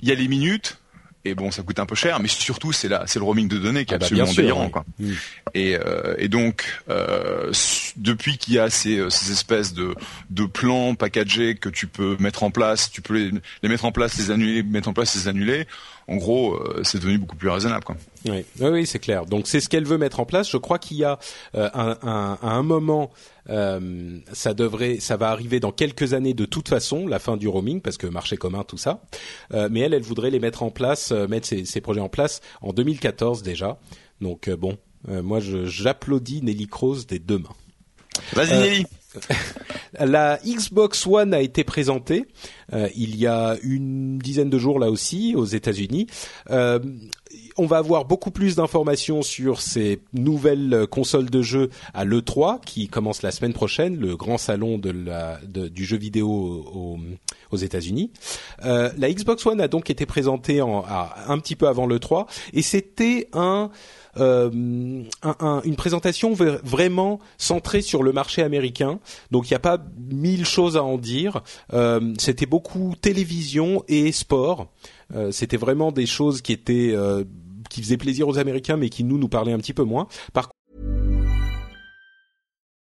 [SPEAKER 2] il y a les minutes et bon ça coûte un peu cher mais surtout c'est là c'est le roaming de données qui est ah bah, absolument délirant quoi mm. et, euh, et donc euh, depuis qu'il y a ces, euh, ces espèces de de plans packagés que tu peux mettre en place tu peux les, les mettre en place les annuler mettre en place les annuler en gros, euh, c'est devenu beaucoup plus raisonnable. Quoi.
[SPEAKER 1] Oui, oui, c'est clair. Donc c'est ce qu'elle veut mettre en place. Je crois qu'il y a euh, un, un, à un moment, euh, ça devrait, ça va arriver dans quelques années de toute façon, la fin du roaming, parce que marché commun, tout ça. mais elle, elle voudrait les mettre en place, mettre ces, ces, projets en place en 2014 déjà. Donc bon, moi, j'applaudis Nelly Cross des deux mains.
[SPEAKER 2] Vas-y Nelly.
[SPEAKER 1] La Xbox One a été présentée euh, il y a une dizaine de jours là aussi aux États-Unis. Euh, on va avoir beaucoup plus d'informations sur ces nouvelles consoles de jeu à l'E3 qui commence la semaine prochaine, le grand salon de la, du jeu vidéo aux, aux États-Unis. Euh, la Xbox One a donc été présentée en, un petit peu avant l'E3 et c'était un euh, un, une présentation vraiment centrée sur le marché américain. Donc il n'y a pas mille choses à en dire. Euh, C'était beaucoup télévision et sport. Euh, C'était vraiment des choses qui étaient qui faisaient plaisir aux Américains, mais qui nous nous parlaient un petit peu moins. Par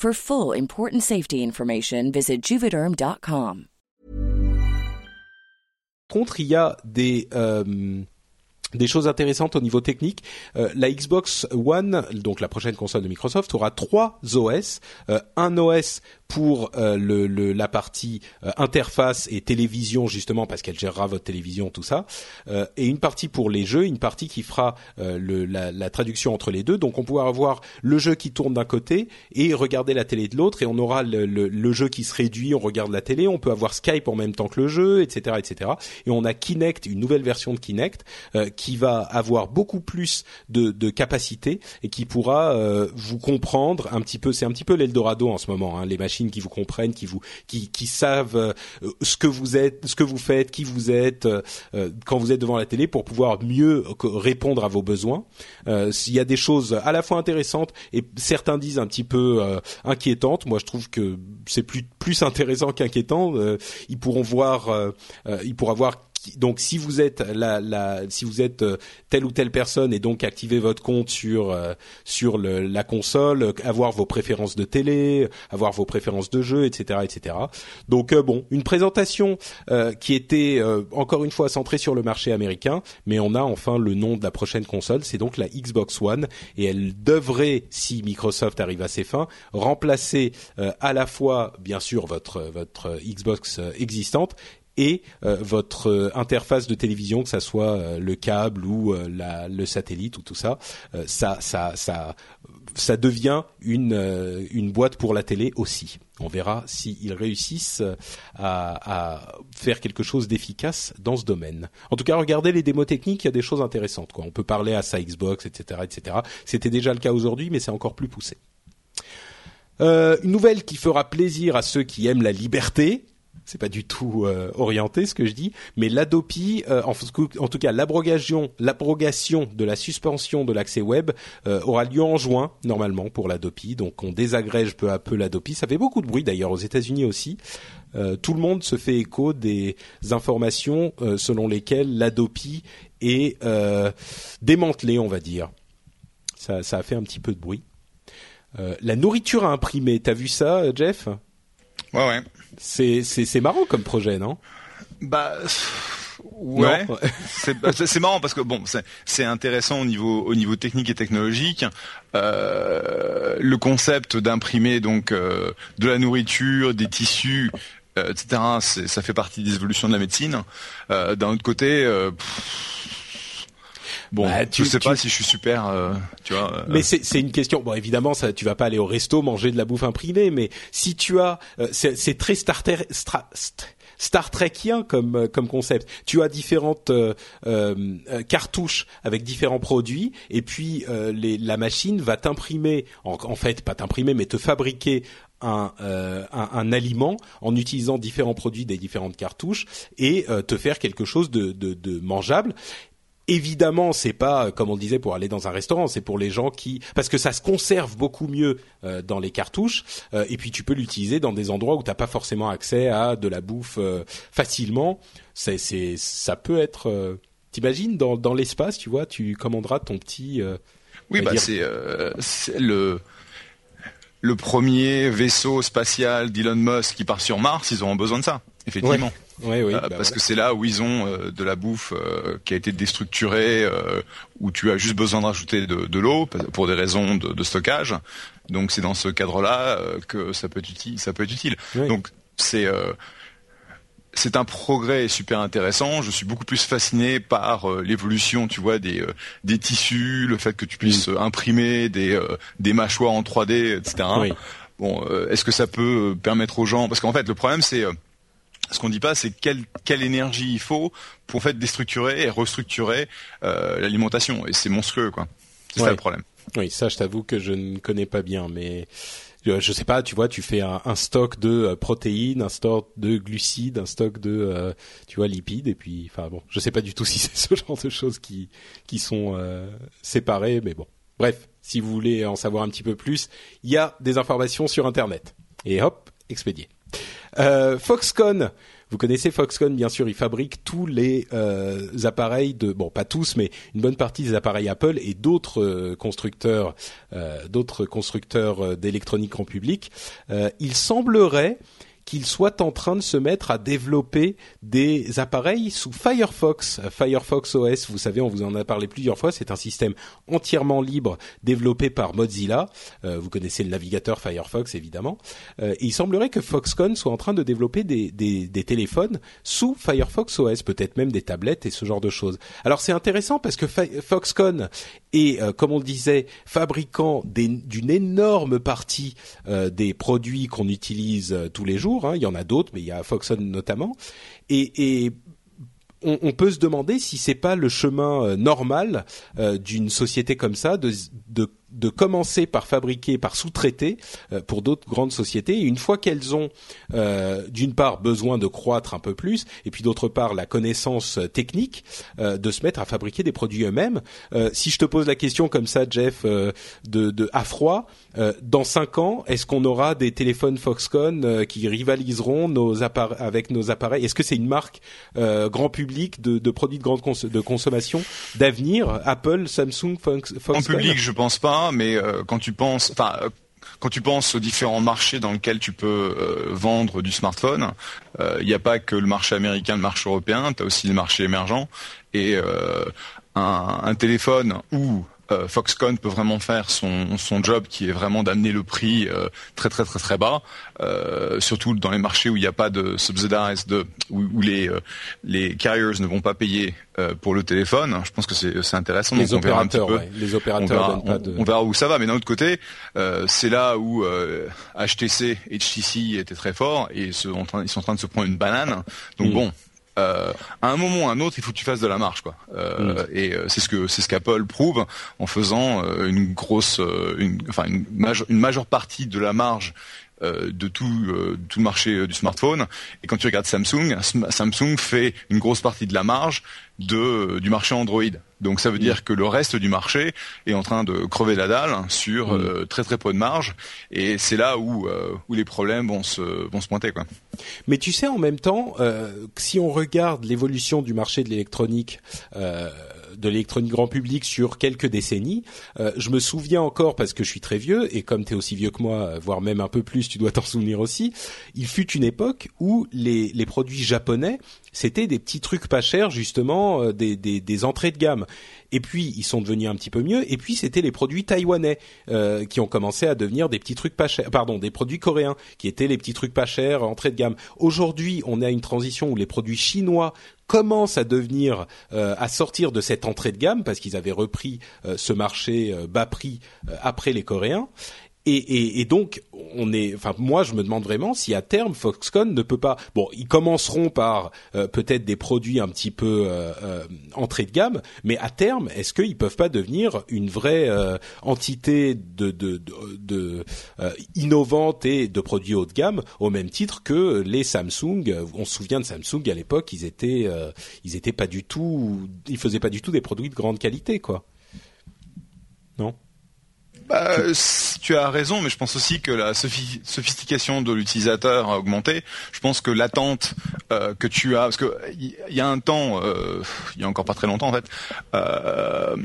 [SPEAKER 3] For full important safety information, visit juvederm.com.
[SPEAKER 1] Contre, il y a des euh, des choses intéressantes au niveau technique. Euh, la Xbox One, donc la prochaine console de Microsoft, aura trois OS, euh, un OS pour le, le, la partie interface et télévision justement parce qu'elle gérera votre télévision tout ça, et une partie pour les jeux, une partie qui fera le, la, la, traduction entre les deux. Donc on pourra avoir le jeu qui tourne d'un côté et regarder la télé de l'autre, et on aura le, le, le, jeu qui se réduit, on regarde la télé, on peut avoir Skype en même temps que le jeu, etc., etc. Et on a Kinect, une nouvelle version de Kinect qui va avoir beaucoup plus de, de capacité et qui pourra euh, vous comprendre un petit peu. C'est un petit peu l'Eldorado en ce moment. Hein, les machines qui vous comprennent, qui vous, qui, qui savent euh, ce que vous êtes, ce que vous faites, qui vous êtes euh, quand vous êtes devant la télé pour pouvoir mieux répondre à vos besoins. S'il y a des choses à la fois intéressantes et certains disent un petit peu inquiétantes. Moi, je trouve que c'est plus plus intéressant qu'inquiétant. ils pourront voir, ils pourront voir donc si vous êtes la, la, si vous êtes euh, telle ou telle personne et donc activez votre compte sur euh, sur le, la console, avoir vos préférences de télé, avoir vos préférences de jeu, etc., etc. Donc euh, bon, une présentation qui était encore une fois centrée sur le marché américain, mais on a enfin le nom de la prochaine console, c'est donc la Xbox One et elle devrait, si Microsoft arrive à ses fins, remplacer à la fois bien sûr votre votre Xbox existante et euh, votre euh, interface de télévision, que ça soit euh, le câble ou le satellite ou tout ça, ça, devient une, une boîte pour la télé aussi. On verra s'ils réussissent à, faire quelque chose d'efficace dans ce domaine. En tout cas, regardez les démos techniques, il y a des choses intéressantes. On peut parler à sa Xbox, etc., etc. C'était déjà le cas aujourd'hui, mais c'est encore plus poussé. Une nouvelle qui fera plaisir à ceux qui aiment la liberté, c'est pas du tout euh, orienté ce que je dis, mais l'Adopi, euh, en, tout cas l'abrogation, l'abrogation de la suspension de l'accès web euh, aura lieu en juin normalement pour l'Adopi. Donc on désagrège peu à peu l'Adopi. Ça fait beaucoup de bruit d'ailleurs aux États-Unis aussi. tout le monde se fait écho des informations selon lesquelles l'Adopi est démantelé, on va dire. Ça, ça a fait un petit peu de bruit. la nourriture à imprimer, t'as vu ça, Jeff?
[SPEAKER 2] Ouais, ouais.
[SPEAKER 1] C'est c'est marrant comme projet, non?
[SPEAKER 2] Bah. Ouais, bah, c'est marrant parce que bon, c'est intéressant au niveau au niveau technique et technologique. Euh, le concept d'imprimer donc euh, de la nourriture, des tissus, euh, etc. Ça fait partie des évolutions de la médecine. Euh, D'un autre côté. Euh, Bon, bah, tu, je sais pas si je suis super, euh, tu vois. Euh.
[SPEAKER 1] Mais c'est une question. Bon, évidemment, ça, tu vas pas aller au resto manger de la bouffe imprimée, mais si tu as, euh, c'est très starter, Star Trekien comme comme concept. Tu as différentes cartouches avec différents produits et puis les, la machine va t'imprimer en, en, fait pas t'imprimer mais te fabriquer un, un, un, aliment en utilisant différents produits des différentes cartouches et te faire quelque chose de, de, de mangeable évidemment, c'est pas comme on disait pour aller dans un restaurant, c'est pour les gens qui parce que ça se conserve beaucoup mieux euh, dans les cartouches euh, et puis tu peux l'utiliser dans des endroits où t'as pas forcément accès à de la bouffe euh, facilement. C'est c'est ça peut être T'imagines dans dans l'espace, tu vois, tu commanderas ton petit.
[SPEAKER 2] oui, bah c'est le le premier vaisseau spatial d'Elon Musk qui part sur Mars. Ils auront besoin de ça, effectivement. Euh, bah parce que c'est là où ils ont euh, de la bouffe euh, qui a été déstructurée, où tu as juste besoin de rajouter de, l'eau pour des raisons de, stockage. Donc c'est dans ce cadre-là que ça peut être utile. Ça peut être utile. Donc c'est c'est un progrès super intéressant. Je suis beaucoup plus fasciné par l'évolution, tu vois, des des tissus, le fait que tu puisses imprimer des des mâchoires en 3D, etc. Bon, est-ce que ça peut permettre aux gens? Parce qu'en fait, le problème c'est ce qu'on dit pas, c'est quelle, quelle énergie il faut pour en fait déstructurer et restructurer euh, l'alimentation. Et c'est monstrueux, quoi. C'est ça le problème.
[SPEAKER 1] Oui, ça, je t'avoue que je ne connais pas bien, mais euh, je sais pas. Tu vois, tu fais un, un stock de euh, protéines, un stock de glucides, un stock de, euh, tu vois, lipides, et puis, enfin bon, je sais pas du tout si c'est ce genre de choses qui qui sont séparées, mais bon. Bref, si vous voulez en savoir un petit peu plus, il y a des informations sur Internet. Et hop, expédié. Euh, Foxconn, vous connaissez Foxconn, bien sûr, ils fabriquent tous les euh, appareils de, bon, pas tous, mais une bonne partie des appareils Apple et d'autres euh, d'autres constructeurs d'électronique en public. il semblerait qu'ils soient en train de se mettre à développer des appareils sous Firefox. Firefox OS, vous savez, on vous en a parlé plusieurs fois, c'est un système entièrement libre développé par Mozilla. Euh, vous connaissez le navigateur Firefox évidemment. Euh, il semblerait que Foxconn soit en train de développer des, téléphones sous Firefox OS, peut-être même des tablettes et ce genre de choses. Alors c'est intéressant parce que Foxconn est, euh, comme on le disait, fabricant d'une énorme partie des produits qu'on utilise tous les jours. Hein. Il y en a d'autres, mais il y a Foxconn notamment. Et, on, peut se demander si c'est pas le chemin normal d'une société comme ça de de commencer par fabriquer, par sous-traiter euh, pour d'autres grandes sociétés. Et une fois qu'elles ont, euh, d'une part, besoin de croître un peu plus, et puis d'autre part, la connaissance technique, euh, de se mettre à fabriquer des produits eux-mêmes. si je te pose la question comme ça, Jeff, de, de à froid, dans cinq ans, est-ce qu'on aura des téléphones Foxconn qui rivaliseront nos avec nos appareils? Est-ce que c'est une marque grand public de, de produits de grande de consommation d'avenir? Apple, Samsung, Foxconn
[SPEAKER 2] En public, je pense pas mais euh, quand tu penses, enfin euh, quand tu penses aux différents marchés dans lesquels tu peux euh, vendre du smartphone, il n'y a pas que le marché américain, le marché européen, tu as aussi le marché émergent. Et un, un, téléphone ou euh, Foxconn peut vraiment faire son, son job qui est vraiment d'amener le prix euh, très très très très bas, euh, surtout dans les marchés où il n'y a pas de subsidize, de, où, les les carriers ne vont pas payer pour le téléphone. Je pense que c'est intéressant.
[SPEAKER 1] Les opérateurs, les opérateurs
[SPEAKER 2] on verra, où ça va. Mais d'un autre côté, c'est là où HTC, HTC étaient très forts et ils sont, en train, ils sont en train de se prendre une banane. Donc mm. bon, euh, à un moment ou à un autre, il faut que tu fasses de la marge, quoi. Euh, mm. Et euh, c'est ce que c'est ce qu'Apple prouve en faisant une grosse, une, enfin une, une majeure partie de la marge de tout, euh, tout le marché euh, du smartphone. Et quand tu regardes Samsung, Samsung fait une grosse partie de la marge de, du marché Android. Donc ça veut dire que le reste du marché est en train de crever la dalle sur très très peu de marge. Et c'est là où, où les problèmes vont se, vont se pointer. Quoi.
[SPEAKER 1] Mais tu sais, en même temps, si on regarde l'évolution du marché de l'électronique de l'électronique grand public sur quelques décennies. Euh, je me souviens encore parce que je suis très vieux et comme tu es aussi vieux que moi, voire même un peu plus, tu dois t'en souvenir aussi. Il fut une époque où les, les produits japonais c'était des petits trucs pas chers justement, euh, des, des, entrées de gamme. Et puis ils sont devenus un petit peu mieux. Et puis c'était les produits taïwanais euh, qui ont commencé à devenir des petits trucs pas chers. Pardon, des produits coréens qui étaient les petits trucs pas chers, entrées de gamme. Aujourd'hui, on a une transition où les produits chinois commencent à devenir, euh, à sortir de cette entrée de gamme parce qu'ils avaient repris ce marché bas prix après les Coréens. Et, et, et, donc, on est, enfin, moi, je me demande vraiment si à terme Foxconn ne peut pas. Bon, ils commenceront par euh, peut-être des produits un petit peu euh, euh, entrée de gamme, mais à terme, est-ce qu'ils peuvent pas devenir une vraie euh, entité de, de, de, de innovante et de produits haut de gamme au même titre que les Samsung. On se souvient de Samsung à l'époque, ils étaient, ils étaient pas du tout, ils faisaient pas du tout des produits de grande qualité, quoi. Non?
[SPEAKER 2] Bah, tu as raison, mais je pense aussi que la sophistication de l'utilisateur a augmenté. Je pense que l'attente euh, que tu as, parce que il y, a un temps, euh, il y a encore pas très longtemps en fait, euh,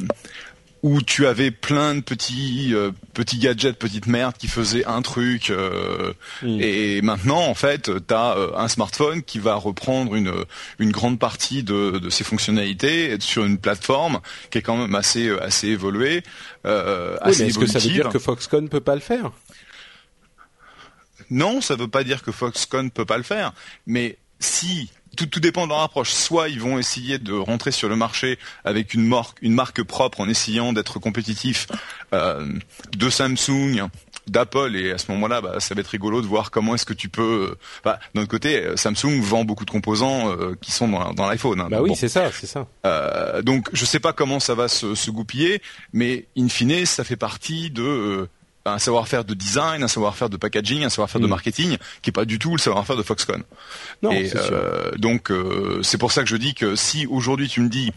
[SPEAKER 2] où tu avais plein de petits euh, petits gadgets, petites merdes qui faisaient un truc. Euh, mm. Et maintenant, en fait, tu as euh, un smartphone qui va reprendre une une grande partie de, de ses fonctionnalités sur une plateforme qui est quand même assez assez évoluée.
[SPEAKER 1] Euh, oui, mais est-ce que ça veut dire que Foxconn peut pas le faire?
[SPEAKER 2] Non, ça veut pas dire que Foxconn peut pas le faire. Mais si tout, tout, dépend de leur approche. Soit ils vont essayer de rentrer sur le marché avec une marque, une marque propre en essayant d'être compétitif euh, de Samsung, d'Apple et à ce moment-là, bah, ça va être rigolo de voir comment est-ce que tu peux. Euh, bah, d'un autre côté, euh, Samsung vend beaucoup de composants euh, qui sont dans, dans l'iPhone. Hein,
[SPEAKER 1] bah oui, c'est ça, c'est ça.
[SPEAKER 2] Euh, donc je sais pas comment ça va se, se, goupiller, mais in fine, ça fait partie de un savoir-faire de design, un savoir-faire de packaging, un savoir-faire de mm. marketing, qui est pas du tout le savoir-faire de Foxconn.
[SPEAKER 1] Non, et euh,
[SPEAKER 2] donc euh, c'est pour ça que je dis que si aujourd'hui tu me dis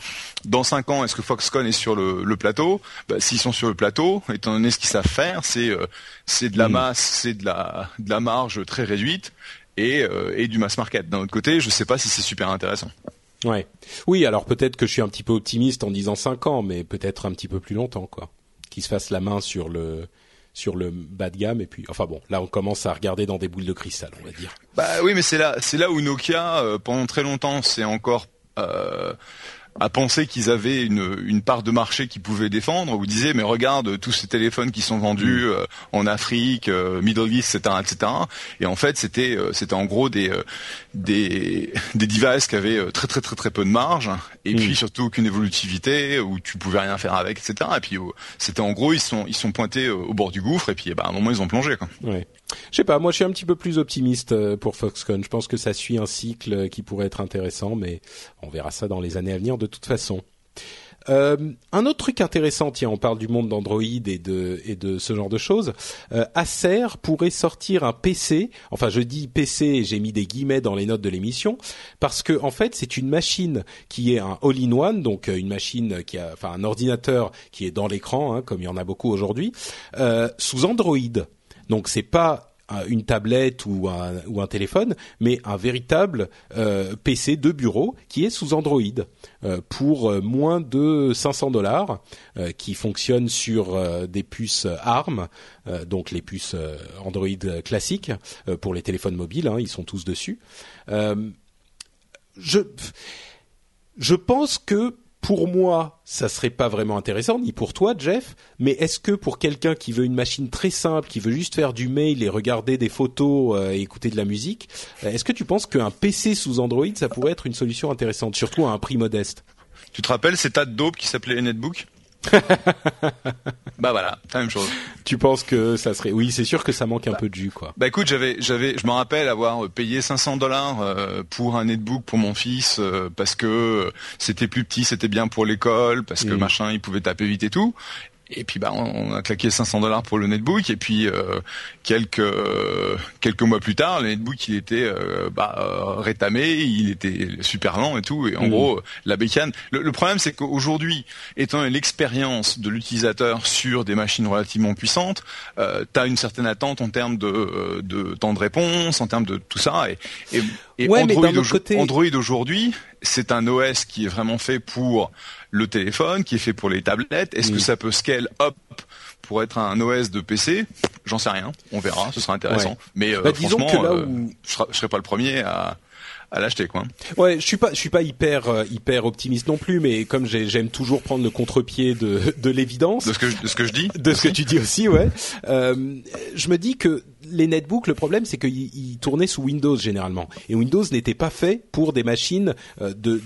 [SPEAKER 2] dans cinq ans est-ce que Foxconn est sur le, le plateau, bah, s'ils sont sur le plateau, étant donné ce qu'ils savent faire, c'est euh, c'est de la mm. masse, c'est de la de la marge très réduite et et du mass market. D'un autre côté, je sais pas si c'est super intéressant.
[SPEAKER 1] Ouais. Oui, alors peut-être que je suis un petit peu optimiste en disant cinq ans, mais peut-être un petit peu plus longtemps, quoi. Qu'ils se fassent la main sur le sur le bas de gamme et puis enfin bon là on commence à regarder dans des boules de cristal on va dire.
[SPEAKER 2] Bah oui mais c'est là c'est là où Nokia euh, pendant très longtemps c'est encore euh, à penser qu'ils avaient une, une part de marché qu'ils pouvaient défendre, vous disiez mais regarde tous ces téléphones qui sont vendus mm. euh, en Afrique, euh, Middle East, etc., etc. Et en fait c'était euh, c'était en gros des des des devices qui avaient très très très très peu de marge et mm. puis surtout aucune évolutivité où tu pouvais rien faire avec, etc. Et puis c'était en gros ils sont ils sont pointés au bord du gouffre et puis bah, à un moment ils ont plongé quoi.
[SPEAKER 1] Ouais. Je sais pas, moi je suis un petit peu plus optimiste pour Foxconn. Je pense que ça suit un cycle qui pourrait être intéressant, mais on verra ça dans les années à venir de toute façon. Euh, un autre truc intéressant, tiens, on parle du monde d'Android et de et de ce genre de choses. Euh, Acer pourrait sortir un PC. Enfin, je dis PC, j'ai mis des guillemets dans les notes de l'émission parce que en fait, c'est une machine qui est un all-in-one, donc euh, une machine qui a, enfin, un ordinateur qui est dans l'écran, hein, comme il y en a beaucoup aujourd'hui, euh, sous Android. Donc c'est pas une tablette ou un, téléphone, mais un véritable euh, PC de bureau qui est sous Android euh, pour euh, moins de 500 dollars, qui fonctionne sur des puces ARM, donc les puces Android classiques pour les téléphones mobiles, hein, ils sont tous dessus. je je pense que pour moi, ça serait pas vraiment intéressant, ni pour toi, Jeff. Mais est-ce que pour quelqu'un qui veut une machine très simple, qui veut juste faire du mail et regarder des photos euh, et écouter de la musique, euh, est-ce que tu penses qu'un PC sous Android, ça pourrait être une solution intéressante, surtout à un prix modeste?
[SPEAKER 2] Tu te rappelles ces tas de dope qui s'appelait Netbook? bah voilà, la même chose.
[SPEAKER 1] Tu penses que ça serait Oui, c'est sûr que ça manque un peu de jus, quoi.
[SPEAKER 2] Bah écoute, j'avais, j'avais, je me rappelle avoir payé 500 dollars euh, pour un netbook pour mon fils euh, parce que c'était plus petit, c'était bien pour l'école, parce que mm. machin, il pouvait taper vite et tout. Et puis bah on a claqué 500 dollars pour le netbook et puis euh, quelques quelques mois plus tard le netbook il était euh, bah, euh, rétamé, il était super lent et tout et en mmh. gros la bécane. Le, problème c'est qu'aujourd'hui étant l'expérience de l'utilisateur sur des machines relativement puissantes, euh, tu as une certaine attente en termes de, de temps de réponse, en termes de tout ça et, et, et Android, Android aujourd'hui c'est un OS qui est vraiment fait pour le téléphone, qui est fait pour les tablettes. Est-ce que ça peut scale up pour être un OS de PC J'en sais rien. On verra. Ce sera intéressant. Mais euh, bah, franchement, que là euh, où... je, serai, serai pas le premier à à l'acheter quoi.
[SPEAKER 1] Ouais, je suis pas je suis pas hyper euh, hyper optimiste non plus mais comme j'aime toujours prendre le contre-pied de de l'évidence
[SPEAKER 2] de ce que de ce que je dis
[SPEAKER 1] de ce que tu dis aussi ouais. Euh, je me dis que les netbooks, le problème, c'est qu'ils tournaient sous Windows généralement, et Windows n'était pas fait pour des machines euh, de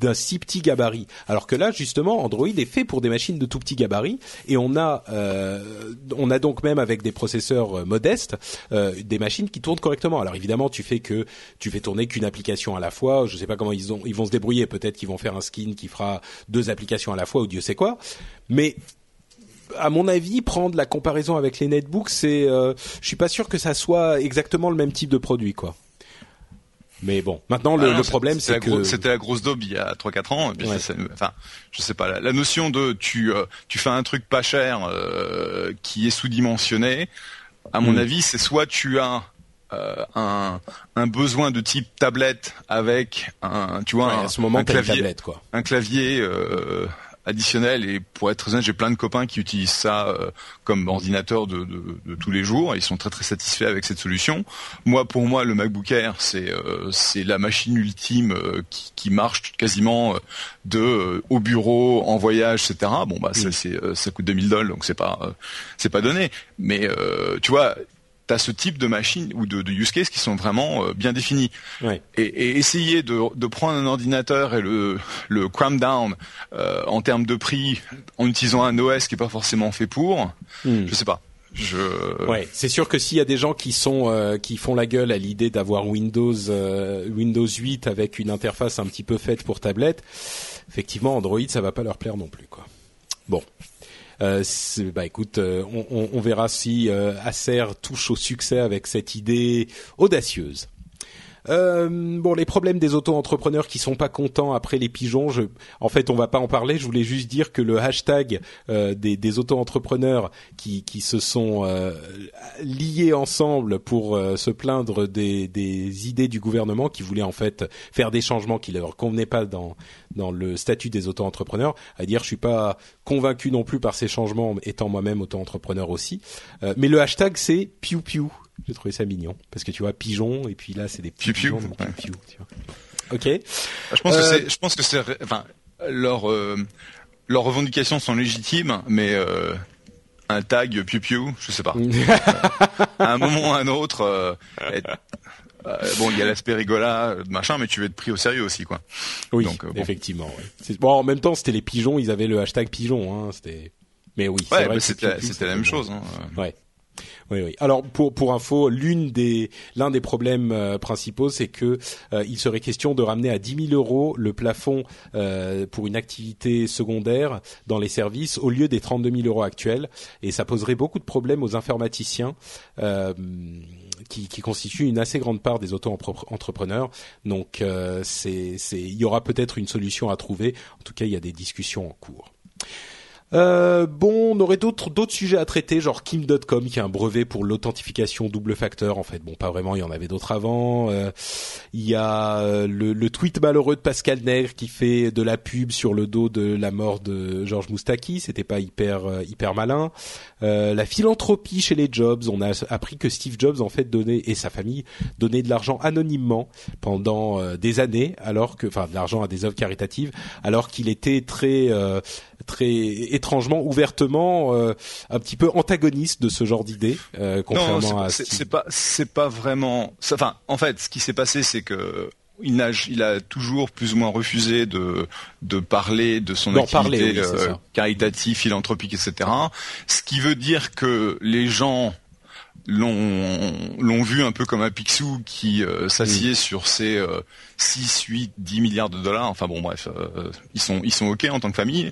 [SPEAKER 1] d'un si petit gabarit. Alors que là, justement, Android est fait pour des machines de tout petit gabarit, et on a euh, on a donc même avec des processeurs euh, modestes des machines qui tournent correctement. Alors évidemment, tu fais que tu fais tourner qu'une application à la fois. Je sais pas comment ils ont ils vont se débrouiller. Peut-être qu'ils vont faire un skin qui fera deux applications à la fois ou Dieu sait quoi. Mais à mon avis, prendre la comparaison avec les netbooks, c'est, euh, je suis pas sûr que ça soit exactement le même type de produit, quoi. Mais bon, maintenant le, ah problème c'est que
[SPEAKER 2] c'était la grosse daube il y a 3-4 ans. enfin, je sais pas. La, notion de tu euh, tu fais un truc pas cher euh, qui est sous-dimensionné. À mon hmm. avis, c'est soit tu as euh, un, un besoin de type tablette avec un tu vois
[SPEAKER 1] un, ce moment,
[SPEAKER 2] clavier
[SPEAKER 1] tablette, quoi.
[SPEAKER 2] un clavier euh, additionnel. Et pour être honnête j'ai plein de copains qui utilisent ça euh, comme ordinateur de, de, tous les jours. Ils sont très très satisfaits avec cette solution. Moi pour moi le MacBook Air c'est euh, c'est la machine ultime euh, qui, qui, marche quasiment de au bureau en voyage etc bon bah ça c'est ça coûte 2000 dollars donc c'est pas c'est pas donné. Mais tu vois tu as ce type de machine ou de, de, use case qui sont vraiment euh, bien définis. Et, et, essayer de, de, prendre un ordinateur et le, le cram down euh, en termes de prix en utilisant un OS qui est pas forcément fait pour, hmm. je sais pas. Je...
[SPEAKER 1] Ouais, c'est sûr que s'il y a des gens qui sont euh, qui font la gueule à l'idée d'avoir Windows Windows 8 avec une interface un petit peu faite pour tablette, effectivement Android ça va pas leur plaire non plus quoi. Bon, euh, bah écoute, euh, on, on, verra si euh, Acer touche au succès avec cette idée audacieuse. Euh, bon, les problèmes des auto-entrepreneurs qui sont pas contents après les pigeons. Je, en fait, on va pas en parler. Je voulais juste dire que le hashtag euh, des, des auto-entrepreneurs qui, qui se sont euh, liés ensemble pour euh, se plaindre des, des idées du gouvernement qui voulait en fait faire des changements qui leur convenaient pas dans dans le statut des auto-entrepreneurs. À dire, je suis pas convaincu non plus par ces changements, étant moi-même auto-entrepreneur aussi. Euh, mais le hashtag c'est piou piou. J'ai trouvé ça mignon parce que tu vois pigeon et puis là c'est des pigeons,
[SPEAKER 2] ouais.
[SPEAKER 1] tu vois. Ok.
[SPEAKER 2] Je pense que
[SPEAKER 1] Euh,
[SPEAKER 2] c'est, je pense que c'est, enfin, leurs euh, leurs revendications sont légitimes, mais euh, un tag piou piou, je sais pas. à un moment ou à un autre, être- euh, bon, il y a l'aspect rigola, machin, mais tu veux être pris au sérieux aussi, quoi.
[SPEAKER 1] Oui,
[SPEAKER 2] Donc, euh, bon.
[SPEAKER 1] effectivement. Ouais. Bon, en même temps, c'était les pigeons. Ils avaient le hashtag pigeon. Hein, c'était. Mais oui,
[SPEAKER 2] Ouais, bah, c'était, la même chose. Hein.
[SPEAKER 1] Ouais. Oui, oui. Alors pour pour info, l'une des l'un des problèmes euh, principaux, c'est que euh, il serait question de ramener à 10 000 euros le plafond euh, pour une activité secondaire dans les services au lieu des 32 000 euros actuels, et ça poserait beaucoup de problèmes aux informaticiens. Euh, qui, qui constituent une assez grande part des auto-entrepreneurs. Donc, euh, c'est, c'est, il y aura peut-être une solution à trouver. En tout cas, il y a des discussions en cours. Euh, bon, on aurait d'autres d'autres sujets à traiter, genre Kim.com qui a un brevet pour l'authentification double facteur. En fait, bon, pas vraiment, il y en avait d'autres avant. Euh, il y a euh, le, le tweet malheureux de Pascal Nègre qui fait de la pub sur le dos de la mort de Georges Moustaki. C'était pas hyper euh, hyper malin. Euh, la philanthropie chez les Jobs. On a appris que Steve Jobs en fait donnait et sa famille donnaient de l'argent anonymement pendant des années, alors que, enfin, de l'argent à des œuvres caritatives, alors qu'il était très très étrangement, ouvertement, euh, un petit peu antagoniste de ce genre d'idée, euh, contrairement
[SPEAKER 2] non,
[SPEAKER 1] à
[SPEAKER 2] c'est, pas, c'est pas vraiment. Enfin, en fait, ce qui s'est passé, c'est que il n'a, il a toujours plus ou moins refusé de de parler de son activité
[SPEAKER 1] parler, oui, c'est
[SPEAKER 2] euh, caritative, philanthropique, etc. Ce qui veut dire que les gens l'ont l'ont vu un peu comme un Picsou qui euh, s'assied sur ses euh, 6, 8, 10 milliards de dollars. Enfin bon, bref, euh, ils sont ils sont ok en tant que famille.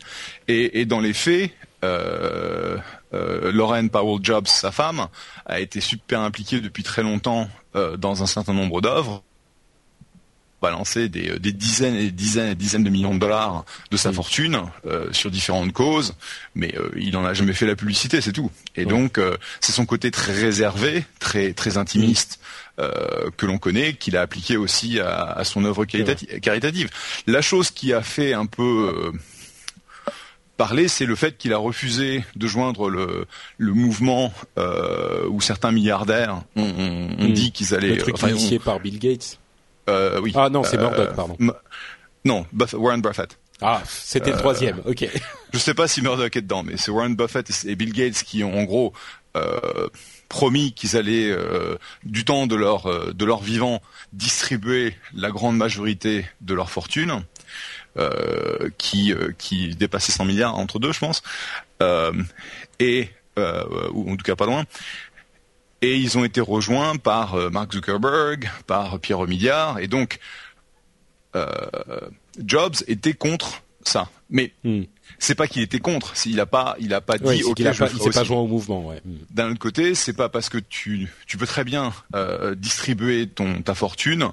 [SPEAKER 2] Et, et dans les faits, euh, Lauren Powell Jobs, sa femme, a été super impliquée depuis très longtemps dans un certain nombre d'œuvres balancer des, des dizaines et des dizaines et des dizaines de millions de dollars de sa fortune euh, sur différentes causes, mais euh, il en a jamais fait la publicité, c'est tout. Et donc euh, c'est son côté très réservé, très très intimiste euh, que l'on connaît, qu'il a appliqué aussi à, à son œuvre caritati- caritative. La chose qui a fait un peu euh, parler, c'est le fait qu'il a refusé de joindre le, le mouvement euh, où certains milliardaires ont, dit qu'ils allaient.
[SPEAKER 1] Le truc
[SPEAKER 2] enfin,
[SPEAKER 1] initié par Bill Gates.
[SPEAKER 2] Euh, oui.
[SPEAKER 1] Ah non, c'est
[SPEAKER 2] Euh,
[SPEAKER 1] Murdoch, pardon.
[SPEAKER 2] Non, Buff- Warren Buffett.
[SPEAKER 1] Ah, c'était
[SPEAKER 2] Euh,
[SPEAKER 1] le troisième. Ok.
[SPEAKER 2] Je sais pas si Murdoch est dedans, mais c'est Warren Buffett et Bill Gates qui ont en gros euh, promis qu'ils allaient euh, du temps de leur euh, de leur vivant distribuer la grande majorité de leur fortune, euh, qui euh, qui dépassait 100 milliards entre deux, je pense, euh, et euh, ou en tout cas pas loin. Et ils ont été rejoints par euh, Mark Zuckerberg, par Pierre Omidyar, et donc euh, Jobs était contre ça. Mais
[SPEAKER 1] Hmm.
[SPEAKER 2] C'est pas qu'il était contre, il a pas, il a pas dit
[SPEAKER 1] Ouais,
[SPEAKER 2] ok,
[SPEAKER 1] a
[SPEAKER 2] je
[SPEAKER 1] pas, il pas joint au mouvement. Ouais. Hmm.
[SPEAKER 2] D'un autre côté, c'est pas parce que tu, tu peux très bien euh, distribuer ton ta fortune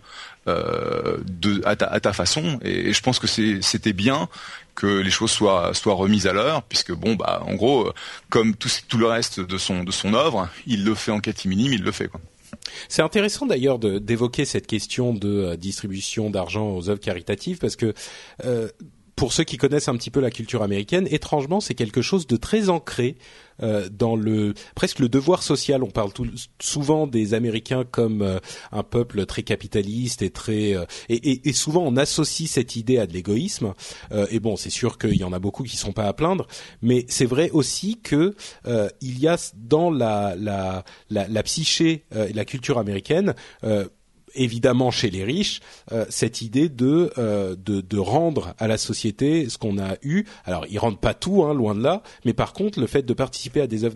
[SPEAKER 2] euh, de à ta, à ta façon, et, et je pense que c'était bien que les choses soient soient remises à l'heure, puisque bon bah en gros, euh, comme tout tout le reste de son de son œuvre, il le fait en catimini, il le fait quoi.
[SPEAKER 1] C'est intéressant d'ailleurs d'évoquer cette question de distribution d'argent aux œuvres caritatives parce que euh, pour ceux qui connaissent un petit peu la culture américaine, étrangement, c'est quelque chose de très ancré euh, dans le presque le devoir social. On parle tout, souvent des Américains comme euh, un peuple très capitaliste et très euh, et, et- et souvent on associe cette idée à de l'égoïsme. Euh, et bon, c'est sûr qu'il y en a beaucoup qui sont pas à plaindre, mais c'est vrai aussi que euh, il y a dans la la la, la psyché euh, et la culture américaine. Évidemment chez les riches euh, cette idée de, euh, de de rendre à la société ce qu'on a eu. Alors ils rendent pas tout, hein, loin de là, mais par contre le fait de participer à des œuvres